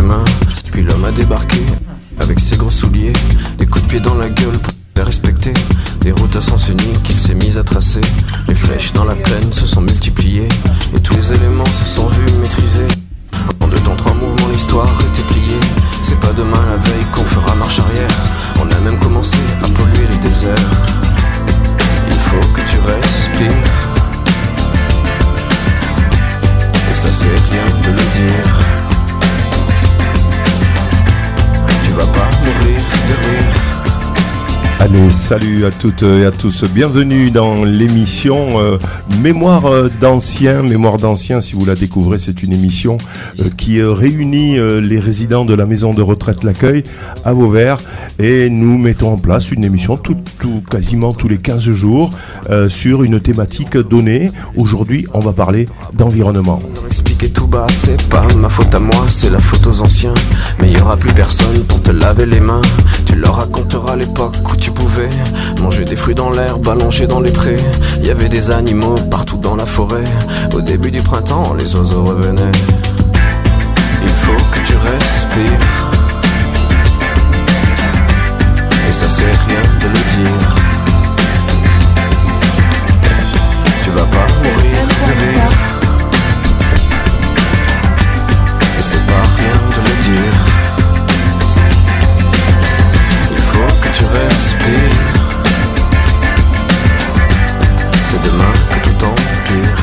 mains. Puis l'homme a débarqué avec ses gros souliers, des coups de pied dans la gueule pour faire respecter. Des routes à sens unique qu'il s'est mis à tracer. Les flèches dans la plaine se sont multipliées et tous les éléments se sont vus maîtrisés. En deux temps, trois mouvements, l'histoire était pliée. C'est pas demain la veille qu'on fera marche arrière. On a même commencé à polluer les déserts. Il faut que tu respires. Ça c'est rien de le dire. Tu vas pas mourir de rire. Allez, salut à toutes et à tous. Bienvenue dans l'émission euh, Mémoire euh, d'anciens. Mémoire d'anciens, si vous la découvrez, c'est une émission euh, qui réunit les résidents de la maison de retraite L'Accueil à Vauvert. Et nous mettons en place une émission tout, quasiment tous les 15 jours sur une thématique donnée. Aujourd'hui, on va parler d'environnement. Tout bas, c'est pas ma faute à moi, c'est la faute aux anciens. Mais y aura plus personne pour te laver les mains. Tu leur raconteras l'époque où tu pouvais manger des fruits dans l'herbe, allonger dans les prés. Y avait des animaux partout dans la forêt. Au début du printemps, les oiseaux revenaient. Il faut que tu respires. Et ça c'est rien de le dire. Tu vas pas mourir de rire. Tu respires. C'est demain que tout empire.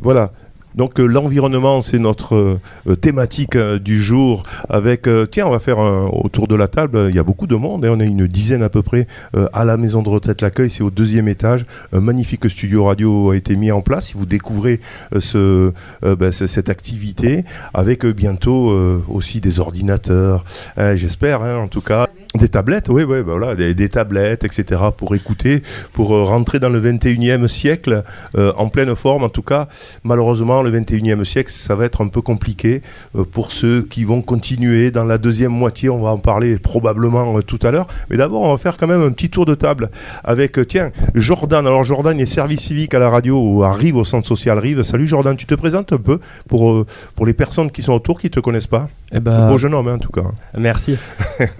Voilà. Donc euh, l'environnement, c'est notre euh, thématique euh, du jour. Avec tiens, on va faire un- autour de la table. Il y a beaucoup de monde. et on est une dizaine à peu près à la maison de retraite l'accueil. C'est au deuxième étage. Un magnifique studio radio a été mis en place. Si vous découvrez ben, ce- cette activité, avec bientôt aussi des ordinateurs. Euh, J'espère, hein, en tout cas. Des tablettes, oui, oui, voilà, des, tablettes, etc., pour écouter, pour euh, rentrer dans le 21e siècle euh, en pleine forme. En tout cas, malheureusement, le 21e siècle, ça va être un peu compliqué euh, pour ceux qui vont continuer dans la deuxième moitié. On va en parler probablement euh, tout à l'heure. Mais d'abord, on va faire quand même un petit tour de table avec, euh, tiens, Jordan. Alors, Jordan est service civique à la radio ou à Rive, au centre social Rive. Salut Jordan, tu te présentes un peu pour, pour les personnes qui sont autour, qui ne te connaissent pas? Eh ben, Beau jeune homme, hein, en tout cas. merci.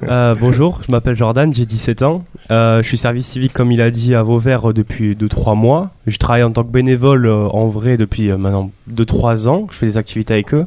Euh, bonjour, je m'appelle Jordan, j'ai 17 ans. Euh, je suis service civique, comme il a dit, à Vauvert euh, depuis 2-3 mois. Je travaille en tant que bénévole euh, en vrai depuis maintenant 2-3 ans. Je fais des activités avec eux.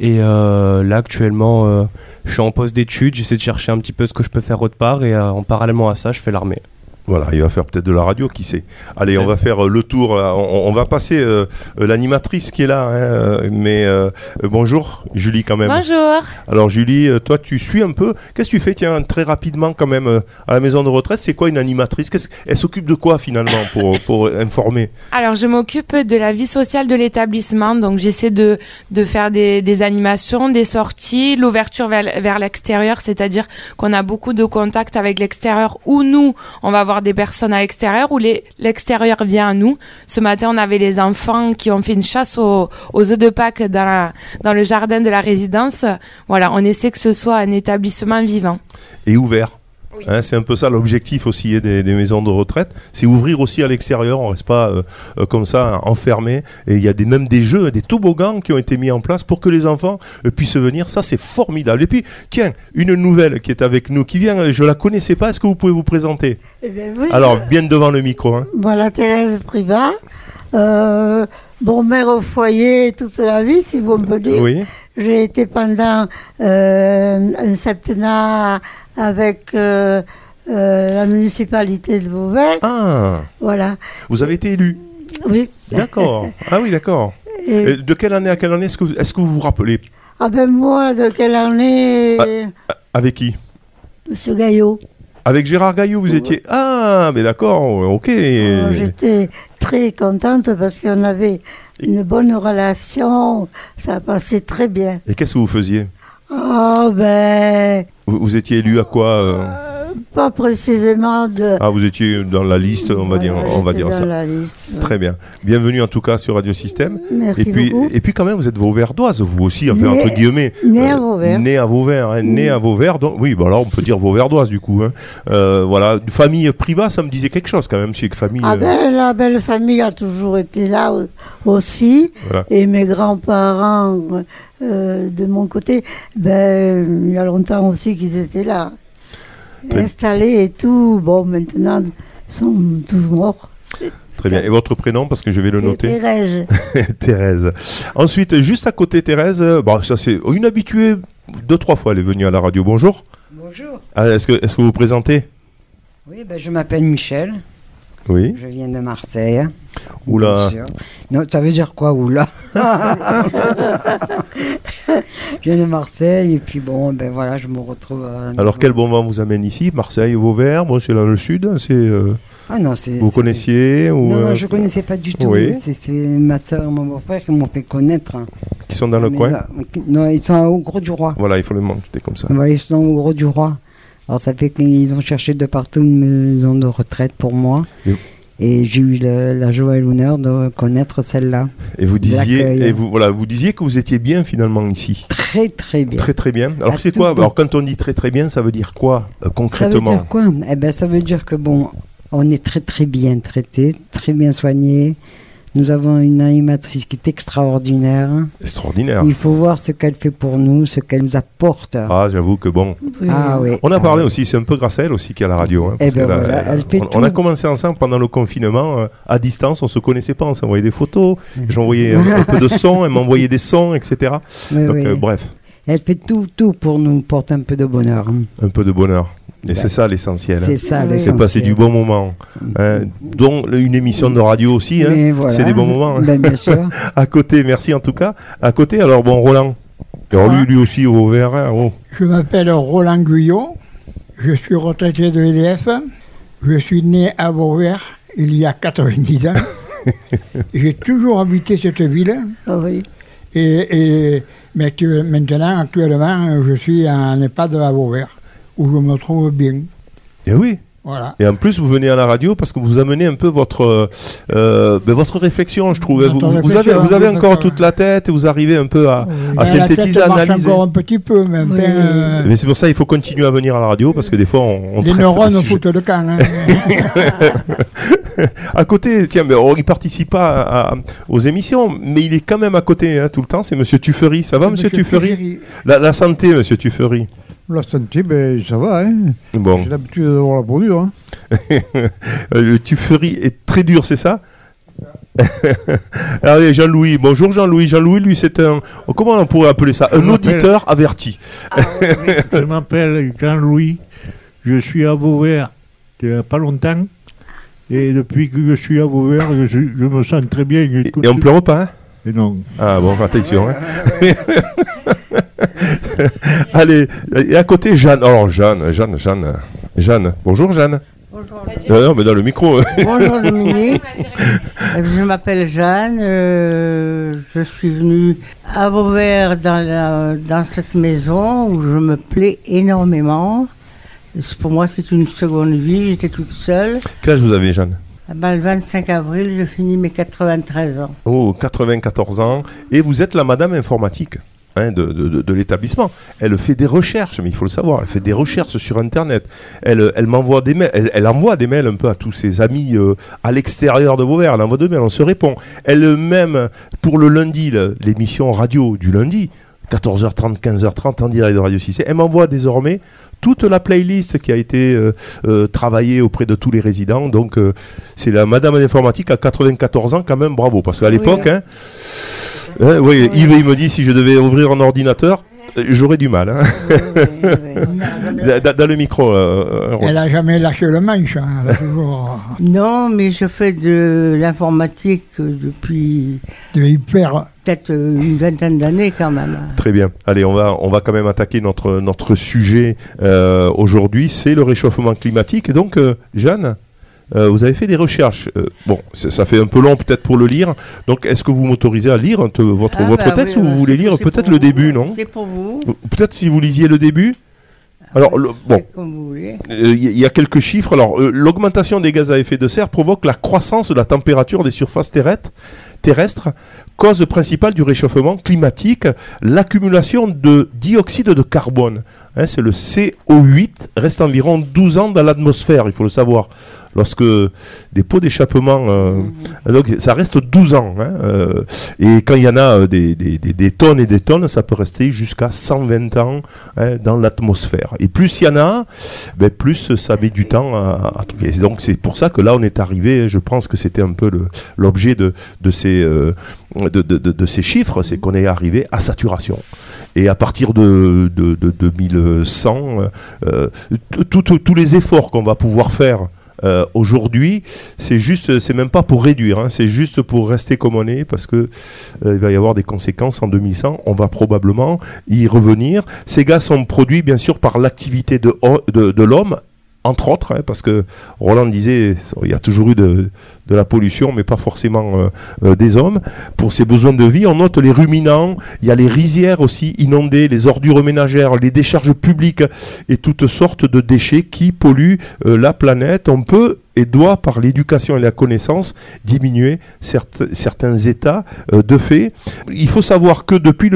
Et là, actuellement, je suis en poste d'études. J'essaie de chercher un petit peu ce que je peux faire autre part. Et en parallèlement à ça, je fais l'armée. Voilà, il va faire peut-être de la radio, qui sait. Allez, on va faire euh, le tour. euh, On, on va passer euh, l'animatrice qui est là. hein, mais euh, bonjour, Julie, quand même. Bonjour. Alors, Julie, toi, tu suis un peu. Qu'est-ce que tu fais, tiens, très rapidement, quand même, à la maison de retraite C'est quoi une animatrice Elle s'occupe de quoi, finalement, pour, pour informer? Alors, je m'occupe de la vie sociale de l'établissement. Donc, j'essaie de, de faire des, des animations, des sorties, l'ouverture vers, vers l'extérieur, c'est-à-dire qu'on a beaucoup de contacts avec l'extérieur où nous, on va avoir des personnes à l'extérieur ou l'extérieur vient à nous. Ce matin, on avait les enfants qui ont fait une chasse aux, œufs de Pâques dans, dans le jardin de la résidence. Voilà, on essaie que ce soit un établissement vivant. Et ouvert Oui. Hein, c'est un peu ça l'objectif aussi hein, des, des maisons de retraite, c'est ouvrir aussi à l'extérieur, on reste pas euh, euh, comme ça enfermé. Et il y a des, même des jeux, des toboggans qui ont été mis en place pour que les enfants euh, puissent venir. Ça c'est formidable. Et puis tiens, une nouvelle qui est avec nous, qui vient, je la connaissais pas. Est-ce que vous pouvez vous présenter? Eh bien, oui, Alors bien devant le micro. Hein. Voilà Thérèse Privat. Euh, bon, mère au foyer toute la vie, si vous me dire. Oui. J'ai été pendant euh, un septennat avec euh, euh, la municipalité de Vauvert. Ah, Voilà. vous avez été élu. Oui. D'accord. ah oui, d'accord. Et- De quelle année à quelle année est-ce que, vous- est-ce que vous vous rappelez? Ah ben moi, de quelle année? Avec qui? Monsieur Gaillot. Avec Gérard Gaillot, vous étiez? Ah, mais d'accord, ok. Oh, J'étais très contente parce qu'on avait une bonne relation. Ça passait très bien. Et qu'est-ce que vous faisiez? Oh ben... vous, étiez élu à quoi euh pas précisément de. Ah, vous étiez dans la liste, on va dire, on va dire dans ça. la liste, ouais. Très bien. Bienvenue en tout cas sur Radio Système. Merci Et puis, beaucoup. et puis quand même, vous êtes Vauverdoise, vous aussi, enfin, Né- entre guillemets. né à Euh, Vauvert. Né à Vauvert, hein, né à Vauvert. Donc, oui, bah alors on peut dire Vauverdoise du coup. hein. Euh, voilà, famille privée, ça me disait quelque chose quand même, c'est que famille. Ah euh, ben, la belle famille a toujours été là au- aussi. Voilà. Et mes grands-parents, euh, de mon côté, ben, il y a longtemps aussi qu'ils étaient là. Très- Installés et tout. Bon, maintenant, ils sont tous morts. Très bien. Et votre prénom, parce que je vais le noter. Thérèse. Thérèse. Ensuite, juste à côté, Thérèse, bon, ça c'est une habituée. Deux, trois fois, elle est venue à la radio. Bonjour. Bonjour. Ah, Est-ce que, est-ce que vous vous présentez? Oui, ben, je m'appelle Michel. Oui. Je viens de Marseille. Oula. Non, ça veut dire quoi, oula? Je viens de Marseille et puis bon, ben voilà, je me retrouve. à la Alors, quel bon vent vous amène ici? Marseille, Vauvert, bon, c'est dans le sud. C'est, euh, Ah non, c'est. vous connaissiez ou, Non, euh, non, je connaissais pas du tout. Oui. C'est- ma soeur et mon beau-frère qui m'ont fait connaître. qui sont dans le coin? là, non, ils sont au Gros du Roi. Voilà, il faut le monter comme ça. Voilà, ils sont au Gros du Roi. Alors ça fait qu'ils ont cherché de partout une maison de retraite pour moi. Et- Et j'ai eu le- la joie et l'honneur de connaître celle-là. Et vous disiez, et vous, voilà, vous disiez que vous étiez bien finalement ici. Très très bien. Très très bien. Alors c'est quoi? Alors quand on dit très très bien, ça veut dire quoi euh, Ça veut concrètement dire quoi? Eh ben, ça veut dire que bon, on est très très bien traité, très bien soigné. Nous avons une animatrice qui est extraordinaire. Extraordinaire. Il faut voir ce qu'elle fait pour nous, ce qu'elle nous apporte. Ah, j'avoue que bon. Ah oui. On a parlé aussi, c'est un peu grâce à elle aussi qu'il y a la radio. hein, Eh parce ben qu'elle a- voilà, elle fait on, on a commencé ensemble pendant le confinement, euh, à distance, on se connaissait pas, on s'envoyait des photos, j'envoyais un, un peu de son, elle m'envoyait des sons, etc. Donc oui. euh, bref, Elle fait tout, tout pour nous porter un peu de bonheur. un peu de bonheur. Et c'est ça l'essentiel. hein. C'est ça, Oui. le C'est passer du bon moment. hein, dont une émission de radio aussi. hein. Voilà. c'est des bons moments, hein. Ben, bien sûr. À côté, merci en tout cas. À côté, alors bon, Roland. Alors lui, lui aussi au vert. hein, oh. Je m'appelle Roland Guyot, je suis retraité de l'EDF, je suis né à Vauvert il y a 90 ans. J'ai toujours habité cette ville, Ah oui. et, et- mais que maintenant, actuellement, je suis en EHPAD à Vauvert, où je me trouve bien. Et oui. Voilà. Et en plus, vous venez à la radio parce que vous amenez un peu votre, euh, euh, ben, votre réflexion, je trouve. Vous, avez, vous avez oui, encore toute la tête et vous arrivez un peu à, à Ben, la synthétiser, tête à marche analyser. encore un petit peu, mais Oui. euh, Mais c'est pour ça qu'il faut continuer à venir à la radio parce que des fois, on, on les neurones foutent le camp. hein. À côté, tiens, mais on, il participe pas à- à- aux émissions, mais il est quand même à côté hein, tout le temps. C'est Monsieur Tuffery. Ça va, Monsieur, Tuffery Tuffery. la, la santé, Monsieur Tuffery. La santé, ben, ça va. Hein. Bon, J'ai l'habitude d'avoir la peau dure. Hein. Euh, le Tuffery est très dur, c'est ça? Allez, Jean-Louis. Bonjour, Jean-Louis. Jean-Louis, lui, c'est un. Comment on pourrait appeler ça? Un auditeur averti. Je m'appelle Jean-Louis. Je suis à Vauvert il n'y a pas longtemps. Et depuis que je suis à Vauvert, je, suis- je me sens très bien. Et, et on pleure pas, hein? Et non. Ah bon, attention. hein. Allez, et à côté, Jeanne. Alors, Jeanne, Jeanne, Jeanne. Jeanne. Bonjour, Jeanne. Non, non, mais dans le micro. Bonjour Dominique, je m'appelle Jeanne, euh, je suis venue à Vauvert dans, la- dans cette maison où je me plais énormément. C'est- Pour moi, c'est une seconde vie, j'étais toute seule. Quel âge vous avez, Jeanne? Ah ben, le 25 avril, je finis mes 93 ans. Oh, 94 ans. Et vous êtes la madame informatique hein, de, de- de- de l'établissement. Elle fait des recherches, mais il faut le savoir. Elle fait des recherches sur Internet. Elle, elle m'envoie des mails. Elle, elle envoie des mails un peu à tous ses amis euh, à l'extérieur de Vauvert. Elle envoie des mails, on se répond. Elle-même, pour le lundi, l'émission radio du lundi, 14h30, 15h30 en direct de Radio 6, elle m'envoie désormais toute la playlist qui a été euh, euh, travaillée auprès de tous les résidents. Donc, euh, c'est la madame d'informatique à 94 ans, quand même, bravo. Parce qu'à l'époque, hein, hein, oui, Yves, il me dit si je devais ouvrir un ordinateur, euh, j'aurais du mal. hein. dans, dans le micro. euh, euh, Elle n'a jamais lâché le manche. hein. Elle a toujours Non, mais je fais de l'informatique depuis été hyper. peut-être euh, une vingtaine d'années quand même. Très bien. Allez, on va, on va quand même attaquer notre, notre sujet euh, aujourd'hui. C'est le réchauffement climatique. Et donc, euh, Jeanne, euh, vous avez fait des recherches. Euh, bon, ça fait un peu long peut-être pour le lire. Donc, est-ce que vous m'autorisez à lire votre, Ah, votre bah texte oui, ou bah, vous voulez c'est- lire peut-être le vous. début, non C'est pour vous. Peut-être si vous lisiez le début Alors, le- bon, voulez. Euh, Il y, y a quelques chiffres. Alors, euh, l'augmentation des gaz à effet de serre provoque la croissance de la température des surfaces terrestres, terrestres cause principale du réchauffement climatique, l'accumulation de dioxyde de carbone. Hein, c'est le CO8, reste environ 12 ans dans l'atmosphère, il faut le savoir. Lorsque des pots d'échappement, euh, donc ça reste 12 ans. hein, euh, et quand il y en a euh, des, des- des- des tonnes et des tonnes, ça peut rester jusqu'à 120 ans hein, dans l'atmosphère. Et plus il y en a, ben, plus ça met du temps à, à truquer. Et donc c'est pour ça que là on est arrivé, je pense que c'était un peu l'objet de, de, ces, euh, de, ces chiffres, c'est qu'on est arrivé à saturation. Et à partir de, de, de 2100, euh, tout- tous les efforts qu'on va pouvoir faire euh, aujourd'hui, c'est juste, c'est même pas pour réduire, hein, c'est juste pour rester comme on est, parce que euh, il va y avoir des conséquences en 2100. On va probablement y revenir. Ces gaz sont produits bien sûr par l'activité de, de l'homme, entre autres, hein, parce que Roland disait, il y a toujours eu de, de la pollution, mais pas forcément euh, euh, des hommes. Pour ses besoins de vie, on note les ruminants, il y a les rizières aussi inondées, les ordures ménagères, les décharges publiques et toutes sortes de déchets qui polluent euh, la planète. On peut et doit, par l'éducation et la connaissance, diminuer certains états de fait. Il faut savoir que depuis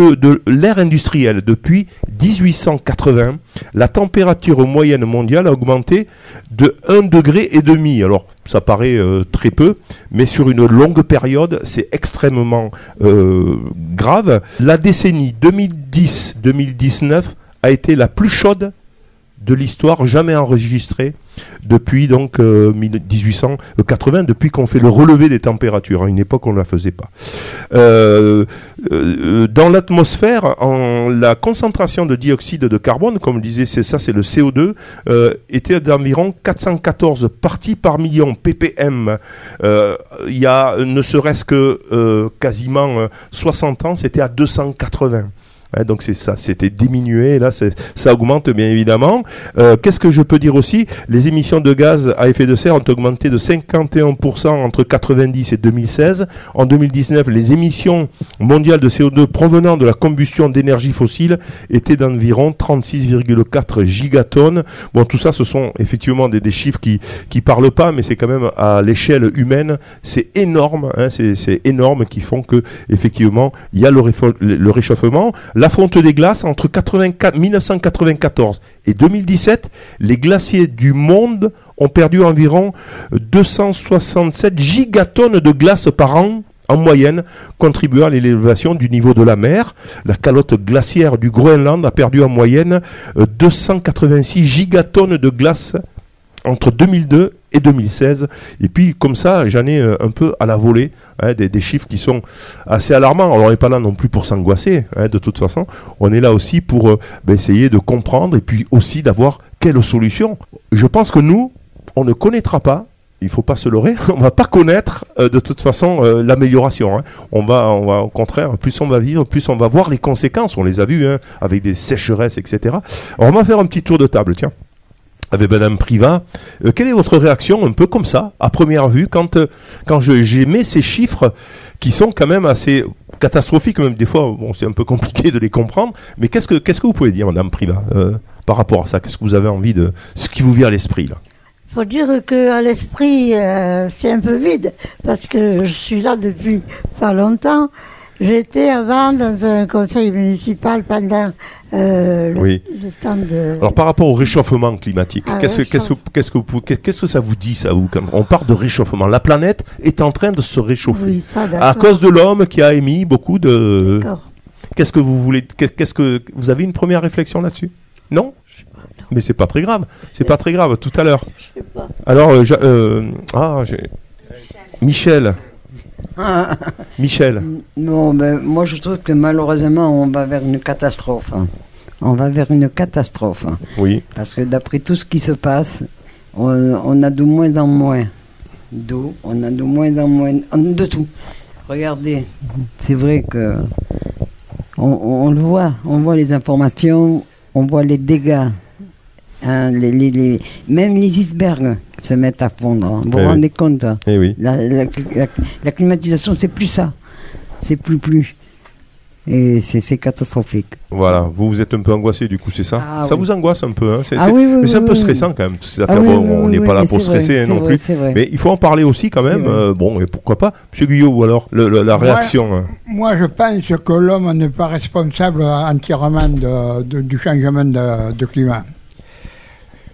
l'ère industrielle, depuis 1880, la température moyenne mondiale a augmenté de 1 degré et demi. Alors, ça paraît euh, très peu, mais sur une longue période, c'est extrêmement euh, grave. La décennie 2010-2019 a été la plus chaude de l'histoire jamais enregistrée depuis donc euh, 1880, depuis qu'on fait le relevé des températures. À une époque, on ne la faisait pas. Euh, euh, dans l'atmosphère, la concentration de dioxyde de carbone, comme je disais, c'est ça, c'est le CO2, euh, était d'environ 414 parties par million ppm. Euh, Il y a ne serait-ce que euh, quasiment euh, 60 ans, c'était à 280. Ouais, donc c'est ça, c'était diminué, là ça augmente bien évidemment. Euh, Qu'est-ce que je peux dire aussi? Les émissions de gaz à effet de serre ont augmenté de 51% entre 90 et 2016. En 2019, les émissions mondiales de CO2 provenant de la combustion d'énergie fossile étaient d'environ 36,4 gigatonnes. Bon, tout ça, ce sont effectivement des, chiffres qui qui parlent pas, mais c'est quand même à l'échelle humaine, c'est énorme, hein, c'est énorme qui font que effectivement il y a le réchauffement. La fonte des glaces entre 84 1994 et 2017, les glaciers du monde ont perdu environ 267 gigatonnes de glace par an en moyenne, contribuant à l'élévation du niveau de la mer. La calotte glaciaire du Groenland a perdu en moyenne euh, 286 gigatonnes de glace entre 2002 et 2016. Et puis, comme ça, j'en ai euh, un peu à la volée, hein, des, chiffres qui sont assez alarmants. Alors, on n'est pas là non plus pour s'angoisser, hein, de toute façon. On est là aussi pour euh, ben, essayer de comprendre et puis aussi d'avoir quelle solution. Je pense que nous, on ne connaîtra pas. Il faut pas se leurrer. On va pas connaître euh, de toute façon l'amélioration. hein. On va, on va au contraire, plus on va vivre, plus on va voir les conséquences. On les a vues avec des sécheresses, etc. On va faire un petit tour de table. Tiens avec Madame Privat. Euh, quelle est votre réaction un peu comme ça, à première vue, quand, euh, quand j'émets ces chiffres qui sont quand même assez catastrophiques, même des fois, c'est un peu compliqué de les comprendre, mais qu'est-ce que, vous pouvez dire, Madame Privat, euh, par rapport à ça? Qu'est-ce que vous avez envie de... Ce qui vous vient à l'esprit, là? Faut dire que l'esprit, euh, c'est un peu vide, parce que je suis là depuis pas longtemps. J'étais avant dans un conseil municipal pendant euh, le, Oui. le temps de... Alors par rapport au réchauffement climatique, Ah, qu'est-ce, que, qu'est-ce, que, qu'est-ce, que, vous- qu'est-ce que ça vous dit ça vous quand on parle de réchauffement? La planète est en train de se réchauffer Oui, ça, à cause de l'homme qui a émis beaucoup de. D'accord. Qu'est-ce que vous voulez qu'est- Qu'est-ce que vous avez une première réflexion là-dessus? Non? Mais c'est pas très grave. C'est pas très grave. Tout à l'heure. Je sais pas. Alors, euh, j'a- euh, ah, j'ai Michel. Michel. Non, ben, moi je trouve que malheureusement on va vers une catastrophe. hein. On va vers une catastrophe. hein. Oui. Parce que d'après tout ce qui se passe, on, on a de moins en moins d'eau, on a de moins en moins de tout. Regardez, c'est vrai que on, on le voit, on voit les informations, on voit les dégâts. Hein, les, les- les- même les icebergs se mettent à fondre. hein. Vous vous Eh oui. rendez compte hein Eh oui. la, la- la- la climatisation, c'est plus ça. C'est plus plus. Et c'est c'est catastrophique. Voilà, vous, vous êtes un peu angoissé du coup, c'est ça? Ah Ça oui. vous angoisse un peu, hein? C'est Ah c'est- oui, oui, mais c'est un peu stressant quand même, toutes ces Ah affaires. oui, Bon, oui, on n'est oui, pas là pour vrai, stresser hein, non vrai, plus. Mais il faut en parler aussi quand même. euh, bon, et pourquoi pas? Monsieur Guyot, ou alors le- le- la réaction hein? Moi, je pense que l'homme n'est pas responsable entièrement de- de- du changement de, de climat.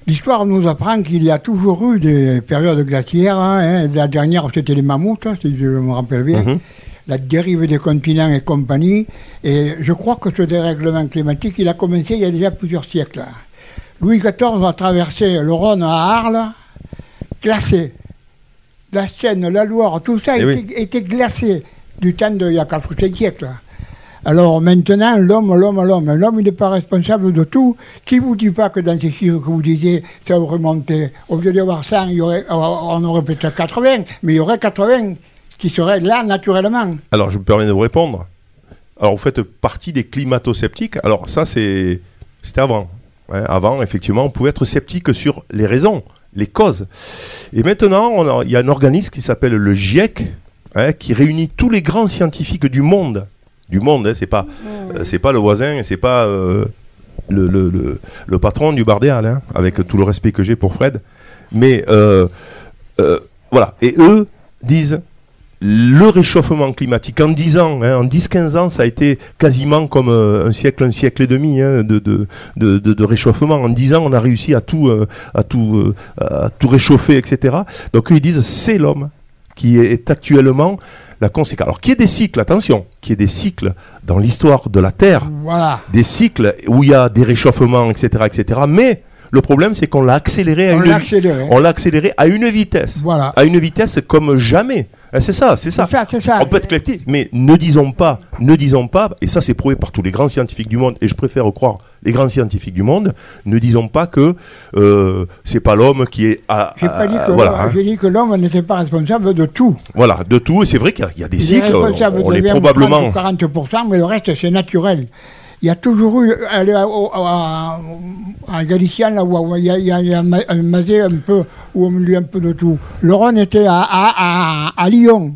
L'histoire nous apprend qu'il y a toujours eu des périodes glaciaires. hein, hein. La dernière, c'était les mammouths, si je me rappelle bien. Mhm. La dérive des continents et compagnie. Et je crois que ce dérèglement climatique, il a commencé il y a déjà plusieurs siècles. Louis XIV a traversé le Rhône à Arles, glacé. La Seine, la Loire, tout ça Eh était, oui. était glacé du temps d'il y a 4 ou 5 siècles. Alors maintenant, l'homme, l'homme, l'homme, l'homme, il n'est pas responsable de tout. Qui vous dit pas que dans ces chiffres que vous disiez, ça aurait monté Au lieu d'avoir 100, il on aurait peut-être 80, mais il y aurait 80 qui seraient là naturellement. Alors, je me permets de vous répondre. Alors, vous faites partie des climato-sceptiques. Alors, ça, c'est c'était avant. hein. Avant, effectivement, on pouvait être sceptique sur les raisons, les causes. Et maintenant, il y a un organisme qui s'appelle le GIEC, hein, qui réunit tous les grands scientifiques du monde. Du monde, hein, c'est pas, euh, c'est pas le voisin, c'est pas euh, le, le- le- le patron du Bardéal, hein, avec tout le respect que j'ai pour Fred. Mais euh, euh, voilà. Et eux disent le réchauffement climatique en 10 ans, hein, en 10-15 ans, ça a été quasiment comme euh, un siècle, un siècle et demi hein, de, de, de, réchauffement. En 10 ans, on a réussi à tout, euh, à tout, euh, à tout réchauffer, etc. Donc eux, ils disent c'est l'homme qui est actuellement la conséquence. Alors qu'il y ait des cycles, attention, qu'il y ait des cycles dans l'histoire de la Terre, Voilà. des cycles où il y a des réchauffements, etc., etc. Mais le problème, c'est qu'on l'a accéléré à On une accéléré. on l'a accéléré à une vitesse Voilà. à une vitesse comme jamais. Hein, C'est ça, c'est ça. On peut être collectif, mais ne disons pas, ne disons pas, et ça c'est prouvé par tous les grands scientifiques du monde, et je préfère croire les grands scientifiques du monde, ne disons pas que euh, c'est pas l'homme qui est à, J'ai pas dit que voilà, hein. dit que l'homme n'était pas responsable de tout. voilà, de tout, et c'est vrai qu'il y a- des cycles, on, on de est 20, probablement, 30 ou 40%, mais le reste, c'est naturel. Il y a toujours eu, à- au- à- Galicien, là où il y a, il y a- il y a ma- un masé un peu, où on lui un peu de tout. Le Rhône était à, à, à, à Lyon.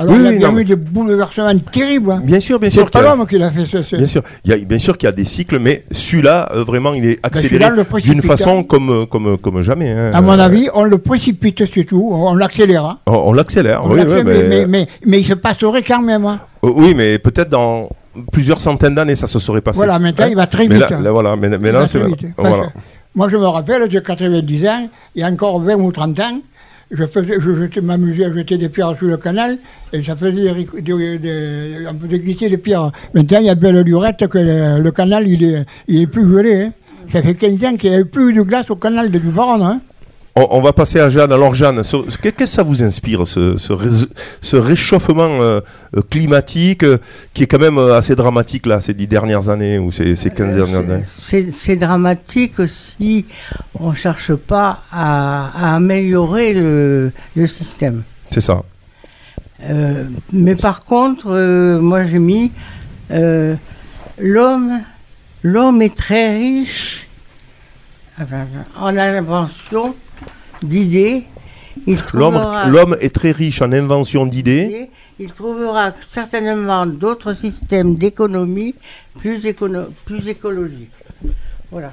Alors Oui, il y a oui, bien non, eu des bouleversements terribles. hein. bien sûr, bien C'est sûr, pas y a- l'homme qui l'a fait, c'est- c'est- bien sûr, il y a, bien sûr qu'il y a des cycles, mais celui-là, euh, vraiment, il est accéléré celui-là, le d'une précipite, façon hein. comme, comme, comme jamais. hein. À mon Euh, avis, on le précipite, c'est tout. On l'accélère. hein. on, on l'accélère. Oui, l'accélère, oui, mais, mais- mais, mais, mais il se passerait quand même. hein. Euh, Oui, mais peut-être dans plusieurs centaines d'années, ça se serait passé. Voilà, maintenant, Hein il va très mais vite. là, là, voilà, mais, là, c'est voilà. Moi, je me rappelle, j'ai 90 ans, il y a encore 20 ou 30 ans, je, faisais, je m'amusais à jeter des pierres sur le canal, et ça faisait des, ric- des- des- on faisait glisser des pierres. Maintenant, il y a belle lurette que le, le canal, il est, il est plus gelé. hein. Ça fait 15 ans qu'il n'y a plus de glace au canal de Dubaron. Hein. On, on va passer à Jeanne. Alors, Jeanne, ce- ce- qu'est-ce que ça vous inspire, ce, ce, rés- ce réchauffement euh, euh, climatique euh, qui est quand même assez dramatique, là, ces dix dernières années ou ces, ces 15 dernières années? C'est dramatique si on ne cherche pas à, à améliorer le, le système. C'est ça. Mais par contre, moi j'ai mis l'homme, l'homme est très riche en invention d'idées. Il L'homme trouvera, l'homme est très riche en invention d'idées. il trouvera certainement d'autres systèmes d'économie plus, écono- plus écologiques. Voilà.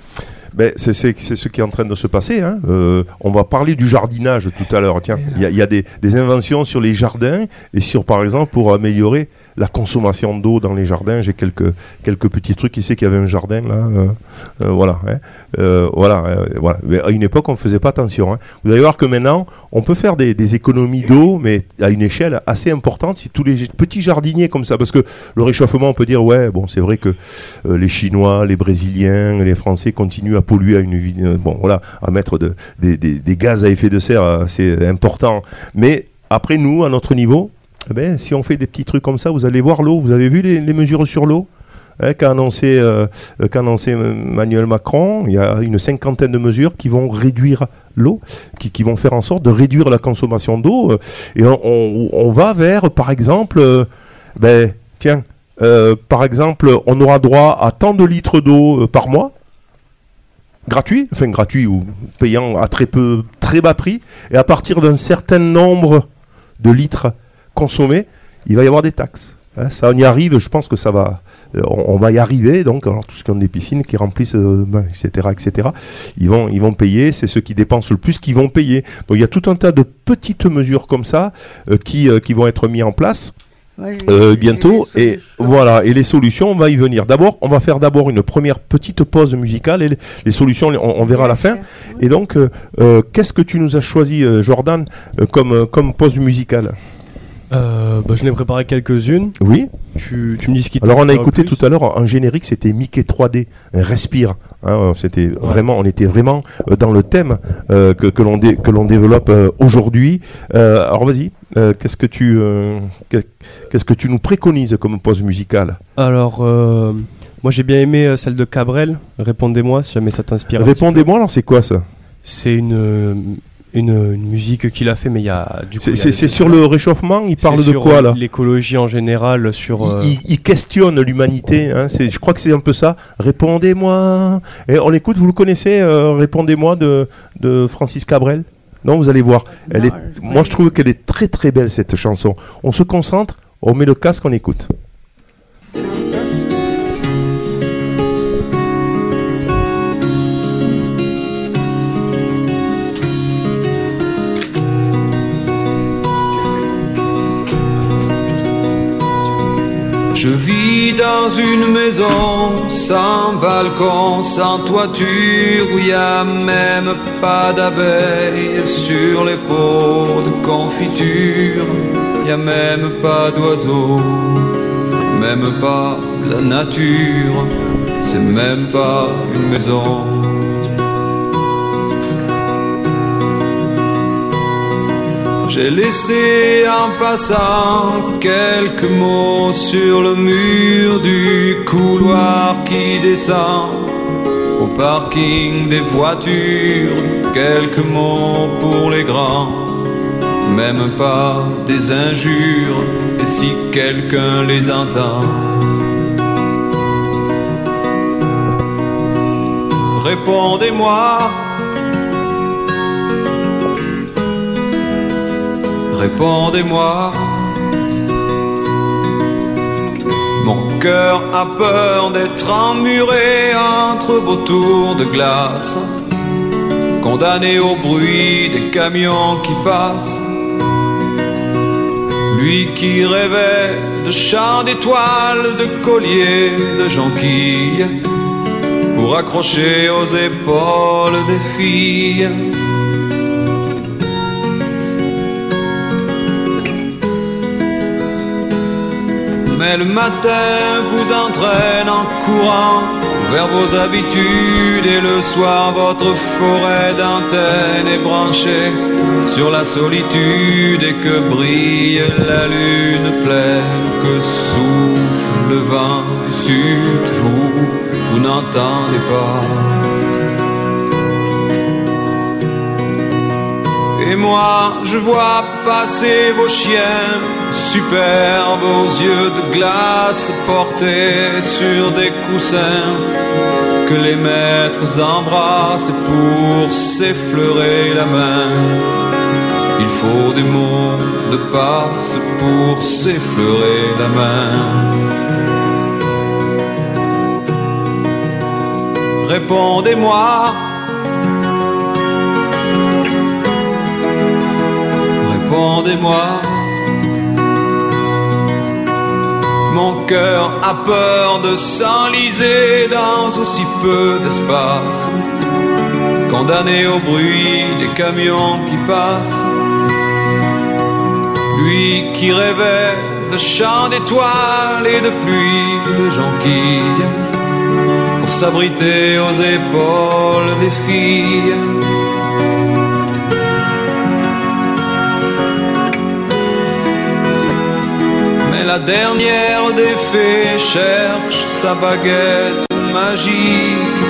Ben, c'est ce qui est en train de se passer. hein. Euh, on va parler du jardinage tout à l'heure. Tiens, il y a, il y a des, des inventions sur les jardins et sur, par exemple, pour améliorer la consommation d'eau dans les jardins. J'ai quelques, quelques petits trucs ici qu'il y avait un jardin là. euh, euh, voilà. hein. Euh, voilà, voilà. À une époque, on ne faisait pas attention. hein. Vous allez voir que maintenant, on peut faire des, économies d'eau, mais à une échelle assez importante si tous les petits jardiniers comme ça. Parce que le réchauffement, on peut dire, ouais, bon, c'est vrai que les Chinois, les Brésiliens, les Français continuent à polluer à une bon, voilà, à mettre de, des, des- des gaz à effet de serre assez importants. Mais après, nous, à notre niveau, eh ben, si on fait des petits trucs comme ça, vous allez voir l'eau. Vous avez vu les, mesures sur l'eau? Hein, qu'a annoncé, euh, annoncé Emmanuel Macron. Il y a une cinquantaine de mesures qui vont réduire l'eau, qui, qui vont faire en sorte de réduire la consommation d'eau. euh, Et on, va vers, par exemple, euh, ben, tiens, euh, par exemple, on aura droit à tant de litres d'eau par mois, gratuit, enfin gratuit ou payant à très peu, très bas prix, et à partir d'un certain nombre de litres consommés, il va y avoir des taxes. Hein, ça, on y arrive, je pense que ça va, euh, on, on va y arriver. Donc, alors, tous ceux qui ont des piscines, qui remplissent, euh, ben, etc., etc., ils vont, ils vont payer. C'est ceux qui dépensent le plus qui vont payer. Donc, il y a tout un tas de petites mesures comme ça euh, qui, euh, qui vont être mises en place. Ouais, Euh, bientôt et voilà et les solutions on va y venir d'abord on va faire d'abord une première petite pause musicale et les, les solutions on, on verra à la fin et donc euh, qu'est-ce que tu nous as choisi Jordan comme comme pause musicale? Euh, bah, je n'ai préparé quelques-unes. oui Tu, tu me dis ce qui alors on a écouté plus. tout à l'heure un générique c'était Mickey 3D un respire hein, c'était vraiment on était vraiment euh, dans le thème euh, que, que l'on dé- développe euh, aujourd'hui Euh, alors vas-y euh, qu'est-ce que tu euh, qu'est- qu'est-ce que tu nous préconises comme pause musicale? Alors, euh, moi j'ai bien aimé euh, celle de Cabrel. Répondez-moi si jamais ça t'inspire. répondez-moi alors c'est quoi ça? C'est une, euh, une, une musique qu'il a fait, mais il y a du coup. C'est- sur le réchauffement, il parle de sur, quoi euh, là? L'écologie en général, sur. euh, il, il- il questionne l'humanité, hein, c'est- je crois que c'est un peu ça. Répondez-moi. Et on écoute, vous le connaissez, euh, Répondez-moi de, de Francis Cabrel? Non, vous allez voir. Elle Non, est, je moi, je trouve qu'elle est très très belle cette chanson. On se concentre, on met le casque, on écoute. Je vis dans une maison sans balcon, sans toiture, où y a même pas d'abeilles sur les pots de confiture. Y a même pas d'oiseaux, même pas la nature, c'est même pas une maison. J'ai laissé en passant quelques mots sur le mur du couloir qui descend au parking des voitures. Quelques mots pour les grands, même pas des injures, et si quelqu'un les entend. Répondez-moi. Répondez-moi. Mon cœur a peur d'être emmuré entre vos tours de glace, condamné au bruit des camions qui passent. Lui qui rêvait de chants d'étoiles, de colliers, de jonquilles, pour accrocher aux épaules des filles. Le matin vous entraîne en courant vers vos habitudes et le soir votre forêt d'antennes est branchée sur la solitude et que brille la lune pleine que souffle le vent du sud. Vous vous n'entendez pas. Et moi, je vois passer vos chiens superbes aux yeux de glace portés sur des coussins que les maîtres embrassent pour s'effleurer la main. Il faut des mots de passe pour s'effleurer la main. Répondez-moi. Répondez-moi. Mon cœur a peur de s'enliser dans aussi peu d'espace, condamné au bruit des camions qui passent. Lui qui rêvait de chants d'étoiles et de pluie de jonquilles, pour s'abriter aux épaules des filles. La dernière des fées cherche sa baguette magique.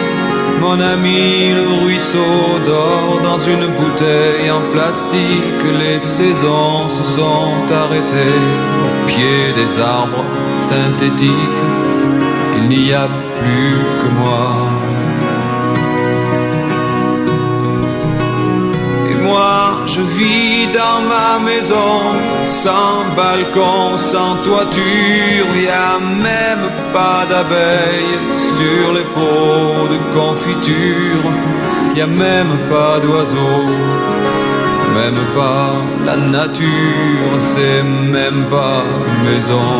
Mon ami, le ruisseau dort dans une bouteille en plastique. Les saisons se sont arrêtées au pied des arbres synthétiques. Il n'y a plus que moi. Moi, je vis dans ma maison, sans balcon, sans toiture, y a même pas d'abeilles sur les pots de confiture, y a même pas d'oiseaux, même pas la nature, c'est même pas maison.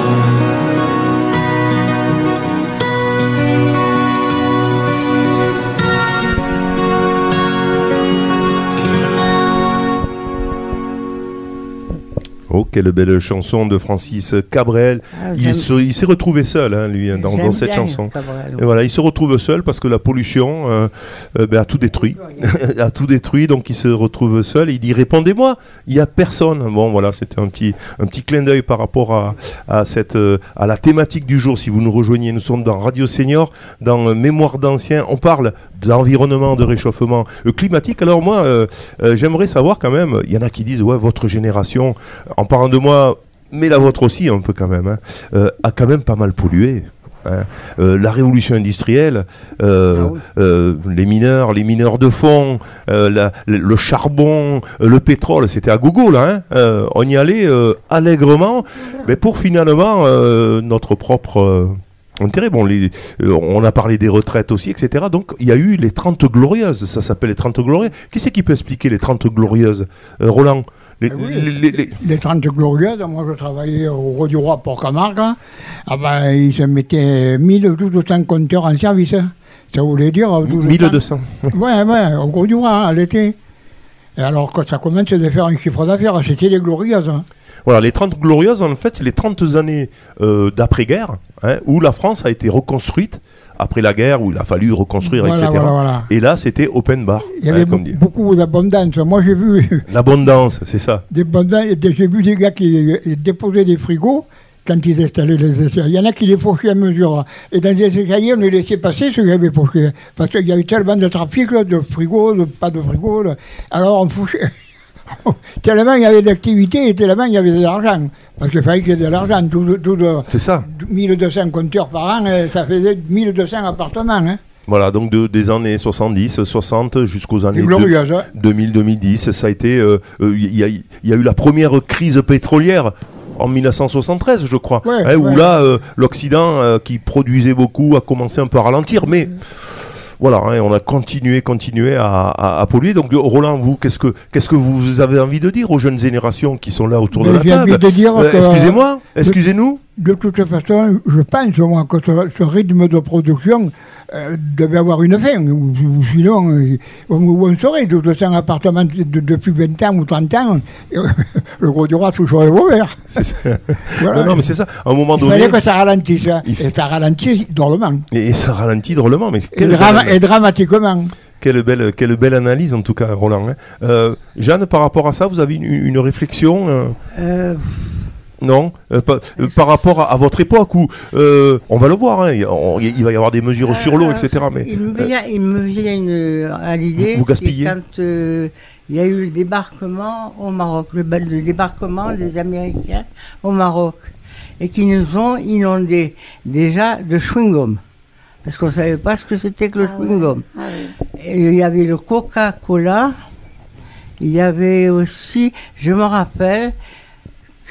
Oh, quelle belle chanson de Francis Cabrel. Ah, il j'aime- se- il s'est retrouvé seul, hein, lui, hein, dans, cette chanson. Cabrel. Et voilà, il se retrouve seul parce que la pollution euh, euh, ben, a tout détruit. a tout détruit, donc il se retrouve seul. Et il dit Répondez-moi, il n'y a personne. Bon, voilà, c'était un petit, un petit clin d'œil par rapport à, à, cette, euh, à la thématique du jour. Si vous nous rejoignez, nous sommes dans Radio Senior, dans Mémoire d'anciens. On parle d'environnement, de réchauffement climatique. Alors, moi, j'aimerais savoir quand même il y en a qui disent Ouais, votre génération, en parlant de moi, mais la vôtre aussi, un peu quand même, hein, euh, a quand même pas mal pollué. hein. Euh, la révolution industrielle, euh, Ah oui. euh, les mineurs, les mineurs de fond, la- le, charbon, le pétrole, c'était à gogo là. hein. On y allait allègrement, mais pour finalement notre propre intérêt. Bon, les, on a parlé des retraites aussi, etc. Donc il y a eu les 30 glorieuses, ça s'appelle les 30 glorieuses. Qui c'est qui peut expliquer les 30 glorieuses? Roland? Les, Eh oui. les- les- les- Les 30 glorieuses, moi je travaillais au Roi du Roi pour Camargue, ah ben, ils se mettaient 1200 compteurs en service. hein. Ça voulait dire... euh, 1200. 1200. Ouais, ouais, au Roi du Roi, hein, à l'été. Et alors quand ça commence de faire un chiffre d'affaires, c'était les glorieuses. hein. Voilà, les 30 glorieuses, en fait, c'est les 30 années euh, d'après-guerre, hein, où la France a été reconstruite après la guerre, où il a fallu reconstruire, Voilà, etc. voilà, voilà. Et là, c'était open bar, Il y hein, avait comme dit. beaucoup d'abondance. Moi j'ai vu L'abondance, c'est ça. j'ai vu des gars qui euh, déposaient des frigos quand ils installaient les essais. Il y en a qui les fauchaient à mesure. Et dans les escaliers, on les laissait passer ceux qui avaient fauché. Parce qu'il y a eu tellement de trafic là, de frigos, de pas de frigos. là. Alors on fauchait. tellement il y avait d'activité et tellement il y avait de l'argent. Parce qu'il fallait qu'il y ait de l'argent. Tout, tout C'est ça. 1200 compteurs par an, euh, ça faisait 1200 appartements. Hein. Voilà, donc de- des années 70, 60 jusqu'aux années C'est deux- glorieux. Hein. 2000-2010, ça a été. euh, euh, Il y, a, il y a eu la première crise pétrolière en 1973, je crois, Ouais, hein, où là, euh, l'Occident, qui produisait beaucoup, a commencé un peu à ralentir, mais. Voilà, hein, on a continué, continué à, à- à polluer. Donc, Roland, vous, qu'est-ce que, qu'est-ce que vous avez envie de dire aux jeunes générations qui sont là autour de la table envie de dire Euh, Excusez-moi, excusez-nous. De toute façon, je pense moi que ce, ce rythme de production euh, devait avoir une fin. Ou, ou sinon, euh, où on serait 200 appartements de- de- depuis 20 ans ou 30 ans, euh, le gros du roi toucherait ouvert. C'est ça. Voilà. Non, non, mais c'est ça. À un moment Il donné, fallait que ça ralentisse. hein. Il f- Et ça ralentit drôlement. et, et ça ralentit drôlement. Mais Et, drama- dramatiquement. Quelle belle, quelle belle analyse en tout cas, Roland. hein. Euh, Jeanne, par rapport à ça, vous avez une, une réflexion euh, Euh, Non Euh, pa- euh, Par rapport à, à votre époque où, euh, on va le voir, hein, il, on- va y avoir des mesures sur l'eau, etc. Mais il, me vient, il me vient une- à l'idée, Vous- gaspillez? quand euh, il y a eu le débarquement au Maroc, le, ba- le débarquement des Américains au Maroc, et qui nous ont inondés déjà de chewing-gum, parce qu'on ne savait pas ce que c'était que le chewing-gum. Et il y avait le Coca-Cola, il y avait aussi, je me rappelle,